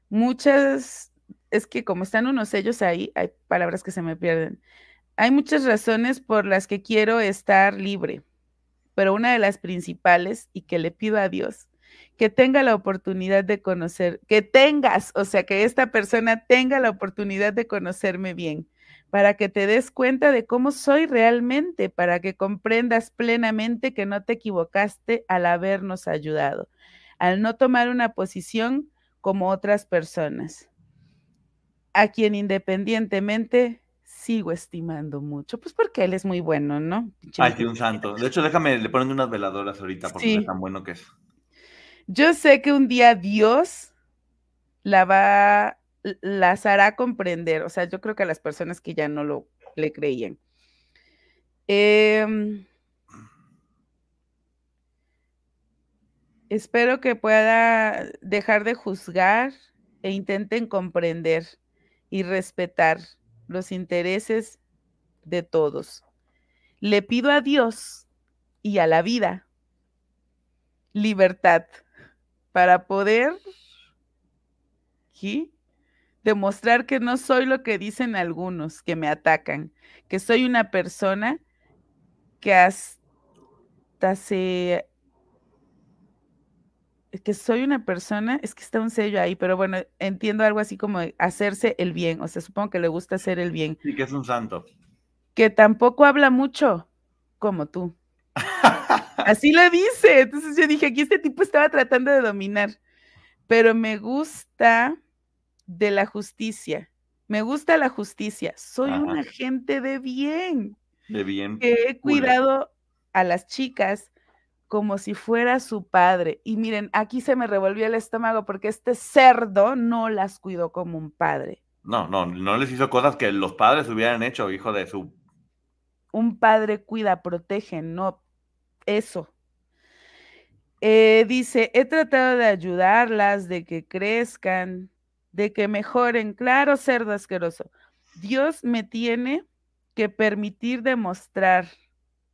muchas, es que como están unos sellos ahí, hay palabras que se me pierden. Hay muchas razones por las que quiero estar libre, pero una de las principales y que le pido a Dios que tenga la oportunidad de conocer, que tengas, o sea, que esta persona tenga la oportunidad de conocerme bien, para que te des cuenta de cómo soy realmente, para que comprendas plenamente que no te equivocaste al habernos ayudado, al no tomar una posición como otras personas, a quien independientemente sigo estimando mucho, pues porque él es muy bueno, ¿no? Ay, sí, un santo. De hecho, déjame, le ponen unas veladoras ahorita porque es tan bueno que es. Yo sé que un día Dios la va, las hará comprender. O sea, yo creo que a las personas que ya no lo le creían. Em, espero que pueda dejar de juzgar e intenten comprender y respetar los intereses de todos. Le pido a Dios y a la vida libertad para poder demostrar que no soy lo que dicen algunos que me atacan, que soy una persona que hasta se que soy una persona, es que está un sello ahí, pero bueno, entiendo algo así como hacerse el bien, o sea, supongo que le gusta hacer el bien. Sí, que es un santo. Que tampoco habla mucho como tú. Así lo dice. Entonces yo dije, aquí este tipo estaba tratando de dominar, pero me gusta de la justicia. Me gusta la justicia. Soy un agente de bien. De bien. Que he cuidado a las chicas como si fuera su padre. Y miren, aquí se me revolvió el estómago porque este cerdo no las cuidó como un padre. No, no, no les hizo cosas que los padres hubieran hecho, hijo de su. Un padre cuida, protege, no eso. Eh, dice, he tratado de ayudarlas, de que crezcan, de que mejoren. Claro, cerdo asqueroso. Dios me tiene que permitir demostrar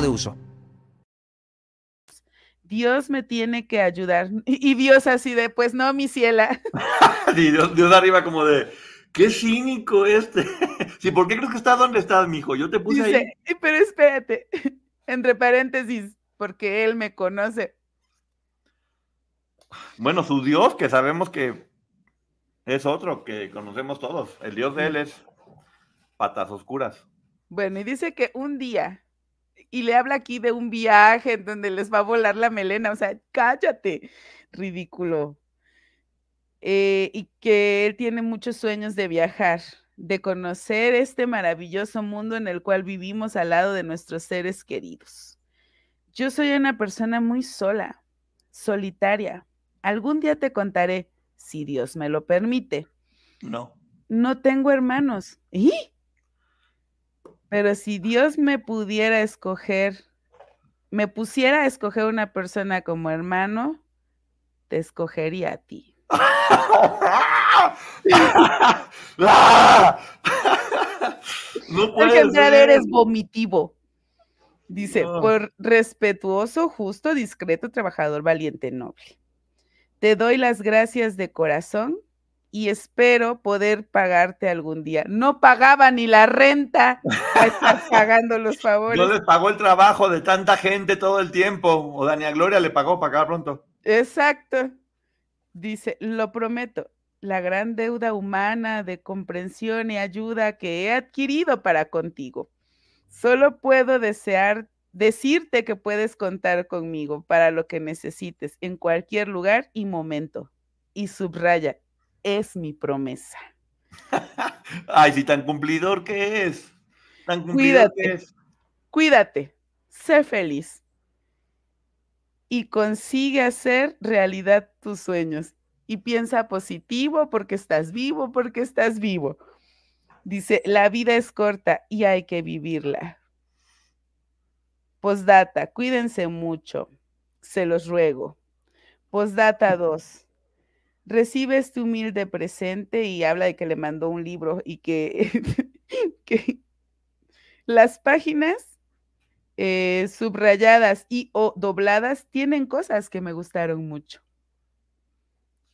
de uso. Dios me tiene que ayudar. Y Dios así de, pues no, mi ciela. Dios, Dios arriba como de, qué cínico este. sí, ¿por qué crees que está donde estás, mijo? Yo te puse ahí. Pero espérate, entre paréntesis, porque él me conoce. Bueno, su Dios, que sabemos que es otro, que conocemos todos. El Dios de él es patas oscuras. Bueno, y dice que un día y le habla aquí de un viaje en donde les va a volar la melena, o sea, cállate, ridículo. Eh, y que él tiene muchos sueños de viajar, de conocer este maravilloso mundo en el cual vivimos al lado de nuestros seres queridos. Yo soy una persona muy sola, solitaria. Algún día te contaré, si Dios me lo permite. No. No tengo hermanos. ¿Y? Pero si Dios me pudiera escoger, me pusiera a escoger una persona como hermano, te escogería a ti. no puedes eres vomitivo. Dice, por respetuoso, justo, discreto, trabajador, valiente, noble. Te doy las gracias de corazón y espero poder pagarte algún día. No pagaba ni la renta a estar pagando los favores. No les pagó el trabajo de tanta gente todo el tiempo. O Dania Gloria le pagó para acá pronto. Exacto. Dice, lo prometo, la gran deuda humana de comprensión y ayuda que he adquirido para contigo. Solo puedo desear decirte que puedes contar conmigo para lo que necesites en cualquier lugar y momento. Y subraya, es mi promesa. Ay, si tan cumplidor que es. Tan cumplidor cuídate, que es. Cuídate, sé feliz y consigue hacer realidad tus sueños. Y piensa positivo porque estás vivo, porque estás vivo. Dice, la vida es corta y hay que vivirla. Postdata, cuídense mucho, se los ruego. Postdata 2 recibe este humilde presente y habla de que le mandó un libro y que, las páginas eh, subrayadas y o dobladas tienen cosas que me gustaron mucho.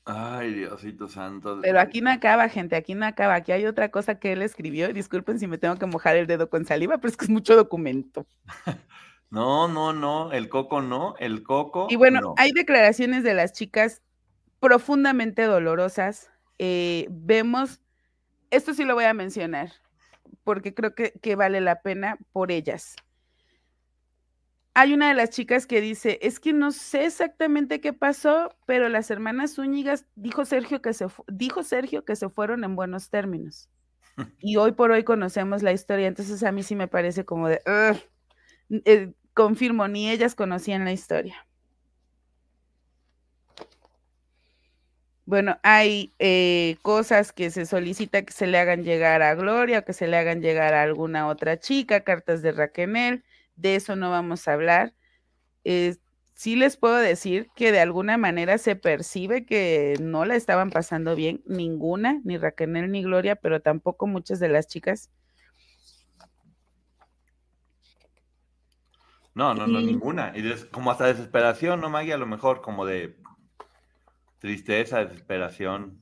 Ay, Diosito santo. Pero aquí no acaba, gente, aquí no acaba. Aquí hay otra cosa que él escribió. Disculpen si me tengo que mojar el dedo con saliva, pero es que es mucho documento. No, no, no, el coco no, el coco. Y bueno, hay declaraciones de las chicas profundamente dolorosas eh, vemos, esto sí lo voy a mencionar, porque creo que, que vale la pena por ellas hay una de las chicas que dice, es que no sé exactamente qué pasó, pero las hermanas Zúñigas dijo Sergio que se dijo Sergio que se fueron en buenos términos. Y hoy por hoy conocemos la historia, entonces a mí sí me parece como de, eh, confirmo, ni ellas conocían la historia. Bueno, hay eh, cosas que se solicita que se le hagan llegar a Gloria, que se le hagan llegar a alguna otra chica, cartas de Raquel de eso no vamos a hablar. Eh, sí les puedo decir que de alguna manera se percibe que no la estaban pasando bien, ninguna, ni Raquel ni Gloria, pero tampoco muchas de las chicas. No, no, no, ninguna. Y como hasta desesperación, ¿no, Maggie? A lo mejor como de tristeza, desesperación.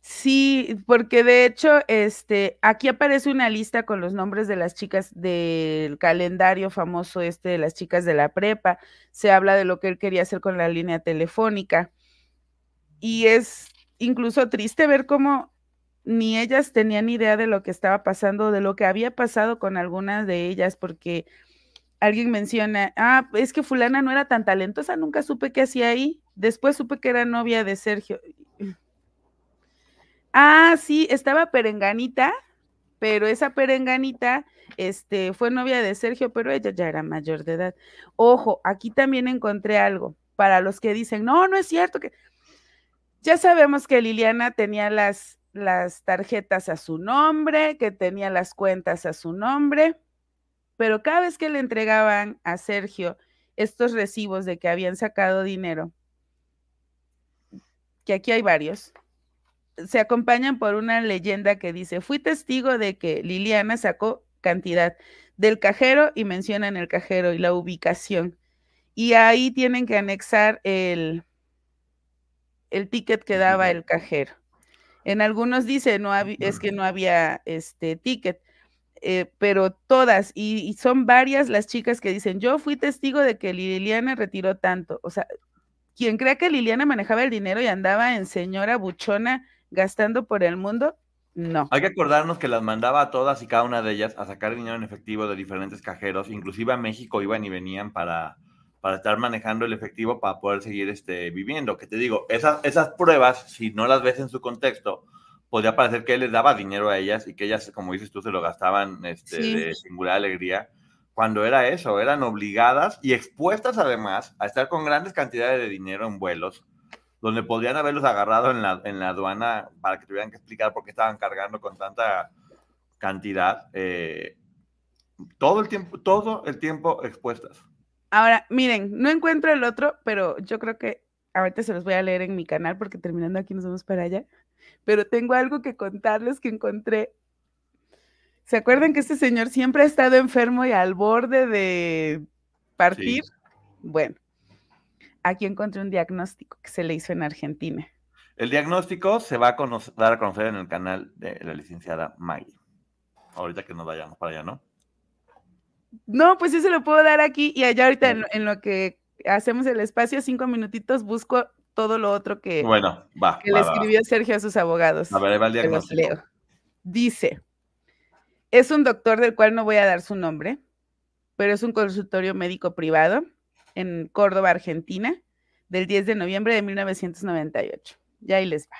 Sí, porque de hecho, este, aquí aparece una lista con los nombres de las chicas del calendario famoso este de las chicas de la prepa. Se habla de lo que él quería hacer con la línea telefónica. Y es incluso triste ver cómo ni ellas tenían idea de lo que estaba pasando, de lo que había pasado con algunas de ellas, porque alguien menciona, ah, es que fulana no era tan talentosa, nunca supe qué hacía ahí. Después supe que era novia de Sergio. Ah, sí, estaba Perenganita, pero esa Perenganita este, fue novia de Sergio, pero ella ya era mayor de edad. Ojo, aquí también encontré algo para los que dicen, no, no es cierto que... Ya sabemos que Liliana tenía las, las tarjetas a su nombre, que tenía las cuentas a su nombre, pero cada vez que le entregaban a Sergio estos recibos de que habían sacado dinero, que aquí hay varios, se acompañan por una leyenda que dice, fui testigo de que Liliana sacó cantidad del cajero y mencionan el cajero y la ubicación. Y ahí tienen que anexar el, el ticket que daba el cajero. En algunos dice, no es que no había este ticket, eh, pero todas, y, son varias las chicas que dicen, yo fui testigo de que Liliana retiró tanto. O sea, quien crea que Liliana manejaba el dinero y andaba en señora buchona gastando por el mundo, no. Hay que acordarnos que las mandaba a todas y cada una de ellas a sacar dinero en efectivo de diferentes cajeros, inclusive a México iban y venían para, para estar manejando el efectivo para poder seguir este, viviendo. Que te digo, esas, esas pruebas, si no las ves en su contexto, podría parecer que él les daba dinero a ellas y que ellas, como dices tú, se lo gastaban este, de singular alegría, cuando era eso, eran obligadas y expuestas además a estar con grandes cantidades de dinero en vuelos donde podrían haberlos agarrado en la, en la aduana para que tuvieran que explicar por qué estaban cargando con tanta cantidad. Eh, todo el tiempo, todo el tiempo expuestas. Ahora, miren, no encuentro el otro, pero yo creo que ahorita se los voy a leer en mi canal porque terminando aquí nos vamos para allá. Pero tengo algo que contarles que encontré. ¿Se acuerdan que este señor siempre ha estado enfermo y al borde de partir? Bueno, aquí encontré un diagnóstico que se le hizo en Argentina. El diagnóstico se va a dar a conocer en el canal de la licenciada Maggie. Ahorita que nos vayamos para allá, ¿no? No, pues sí se lo puedo dar aquí y allá ahorita en, lo que hacemos el espacio, cinco minutitos, busco todo lo otro que, bueno, va, que le escribió Sergio a sus abogados. A ver, va el diagnóstico. Dice, es un doctor del cual no voy a dar su nombre, pero es un consultorio médico privado en Córdoba, Argentina, del 10 de noviembre de 1998. Ya ahí les va.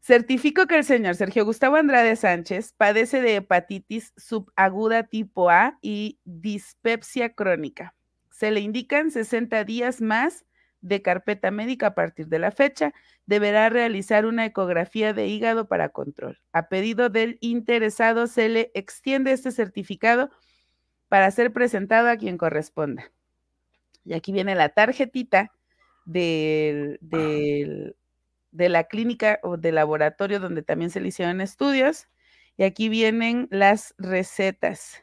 Certifico que el señor Sergio Gustavo Andrade Sánchez padece de hepatitis subaguda tipo A y dispepsia crónica. Se le indican 60 días más de carpeta médica a partir de la fecha. Deberá realizar una ecografía de hígado para control. A pedido del interesado se le extiende este certificado para ser presentado a quien corresponda. Y aquí viene la tarjetita de la clínica o del laboratorio donde también se le hicieron estudios. Y aquí vienen las recetas.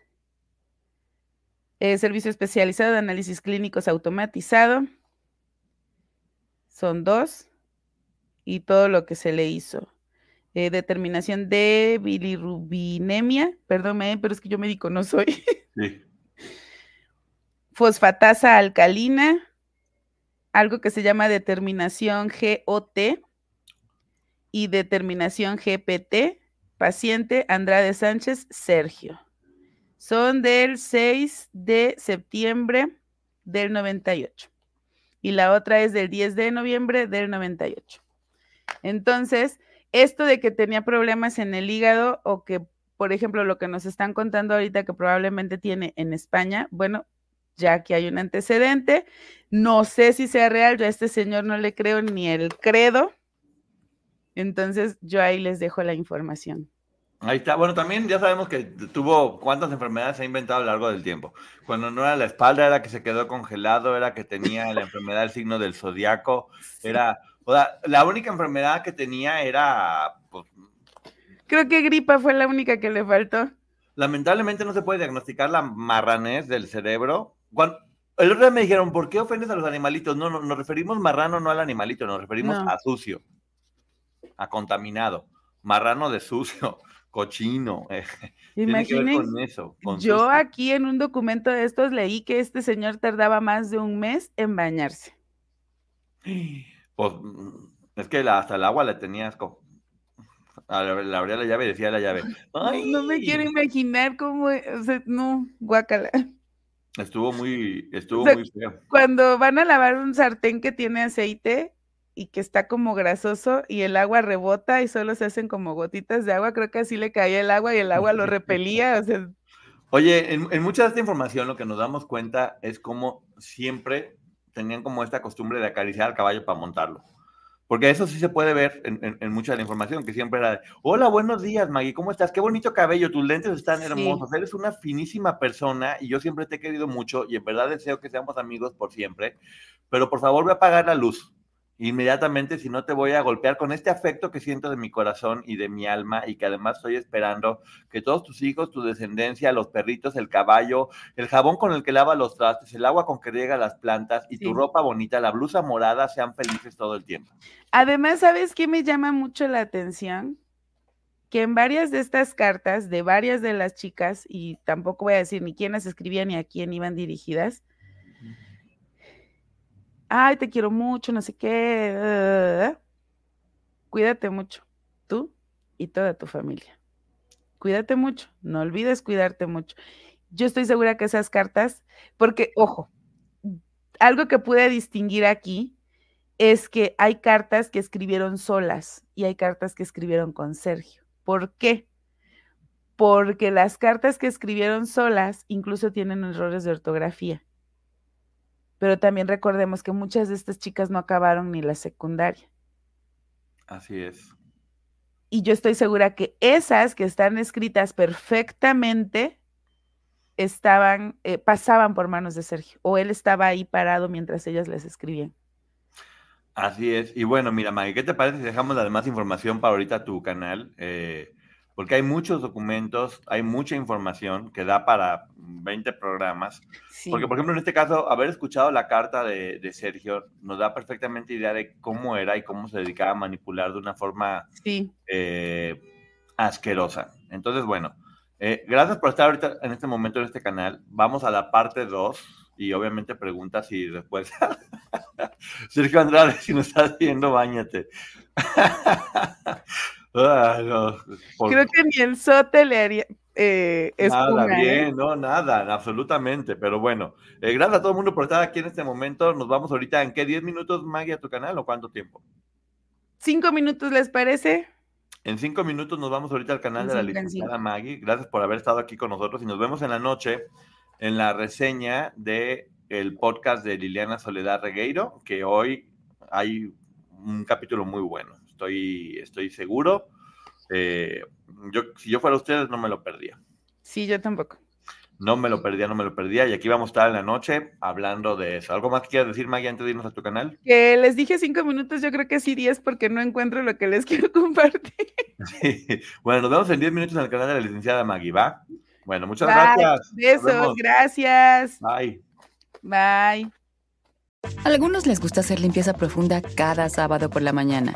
servicio especializado de análisis clínicos automatizado. Son dos. Y todo lo que se le hizo. Eh, determinación de bilirrubinemia. Perdónme, pero es que yo médico no soy. Sí fosfatasa alcalina, algo que se llama determinación GOT, y determinación GPT, paciente Andrade Sánchez Sergio. Son del 6 de septiembre del 98 y la otra es del 10 de noviembre del 98. Entonces, esto de que tenía problemas en el hígado o que, por ejemplo, lo que nos están contando ahorita que probablemente tiene en España, bueno, ya que hay un antecedente, no sé si sea real, yo a este señor no le creo ni el credo, entonces yo ahí les dejo la información. Ahí está. Bueno, también ya sabemos que tuvo cuántas enfermedades se ha inventado a lo largo del tiempo. Cuando no era la espalda, era que se quedó congelado, era que tenía la enfermedad del signo del zodiaco, era, o sea, la única enfermedad que tenía era, pues, Creo que gripa fue la única que le faltó. lamentablemente no se puede diagnosticar la marranés del cerebro. Cuando, el otro día me dijeron, ¿por qué ofendes a los animalitos? No, no nos referimos marrano no al animalito, nos referimos No. a sucio, a contaminado, marrano de sucio, cochino. Tiene que ver con eso. con yo aquí en un documento de estos leí que este señor tardaba más de un mes en bañarse. Pues mm, es que la- hasta el agua le tenía asco. A la- Le abría la llave y decía la llave. ¡Ay! No me quiero imaginar cómo, o sea, no, guácala. Estuvo muy, estuvo sea, muy feo. Cuando van a lavar un sartén que tiene aceite y que está como grasoso y el agua rebota y solo se hacen como gotitas de agua, creo que así le caía el agua y el agua lo repelía, o sea, Oye, en, en mucha de esta información lo que nos damos cuenta es cómo siempre tenían como esta costumbre de acariciar al caballo para montarlo. Porque eso sí se puede ver en, en- en mucha de la información, que siempre era, de, hola, buenos días, Maggie, ¿cómo estás? Qué bonito cabello, tus lentes están Sí. hermosos, eres una finísima persona y yo siempre te he querido mucho y en verdad deseo que seamos amigos por siempre, pero por favor ve a apagar la luz inmediatamente, si no te voy a golpear con este afecto que siento de mi corazón y de mi alma y que además estoy esperando que todos tus hijos, tu descendencia, los perritos, el caballo, el jabón con el que lava los trastes, el agua con que riega las plantas y Sí. tu ropa bonita, la blusa morada, sean felices todo el tiempo. Además, ¿sabes qué me llama mucho la atención? Que en varias de estas cartas de varias de las chicas, y tampoco voy a decir ni quién las escribía ni a quién iban dirigidas, ay, te quiero mucho, no sé qué, uh, cuídate mucho, tú y toda tu familia. Cuídate mucho, no olvides cuidarte mucho. Yo estoy segura que esas cartas, porque, ojo, algo que pude distinguir aquí es que hay cartas que escribieron solas y hay cartas que escribieron con Sergio. ¿Por qué? Porque las cartas que escribieron solas incluso tienen errores de ortografía. Pero también recordemos que muchas de estas chicas no acabaron ni la secundaria. Así es. Y yo estoy segura que esas que están escritas perfectamente estaban, eh, pasaban por manos de Sergio, o él estaba ahí parado mientras ellas les escribían. Así es. Y bueno, mira, Maggie, ¿qué te parece si dejamos la demás información para ahorita tu canal? Eh, porque hay muchos documentos, hay mucha información que da para 20 programas. Sí. Porque, por ejemplo, en este caso, haber escuchado la carta de, de Sergio nos da perfectamente idea de cómo era y cómo se dedicaba a manipular de una forma sí. eh, asquerosa. Entonces, bueno, eh, gracias por estar ahorita en este momento en este canal. Vamos a la parte 2 y obviamente preguntas y respuestas. Sergio Andrade, si nos estás viendo, bañate. Ah, no, por- Creo que ni el sote le haría eh. Nada, ¿eh? bien, no, nada, absolutamente. Pero bueno, eh, gracias a todo el mundo por estar aquí en este momento. Nos vamos ahorita en qué, 10 minutos, Maggie, a tu canal o cuánto tiempo? ¿Cinco minutos les parece? En cinco minutos nos vamos ahorita al canal de la licenciada. Maggie. Gracias por haber estado aquí con nosotros y nos vemos en la noche en la reseña de el podcast de Liliana Soledad Regueiro, que hoy hay un capítulo muy bueno. Estoy, estoy seguro. Eh, yo, si yo fuera ustedes, no me lo perdía. Sí, yo tampoco. No me lo perdía, no me lo perdía. Y aquí vamos a estar en la noche hablando de eso. ¿Algo más que quieras decir, Maggie, antes de irnos a tu canal? Que les dije cinco minutos, yo creo que sí diez porque no encuentro lo que les quiero compartir. Sí. Bueno, nos vemos en 10 minutos en el canal de la licenciada Maggie, ¿va? Bueno, muchas Bye. gracias. Besos, gracias. Bye. Bye. A algunos les gusta hacer limpieza profunda cada sábado por la mañana.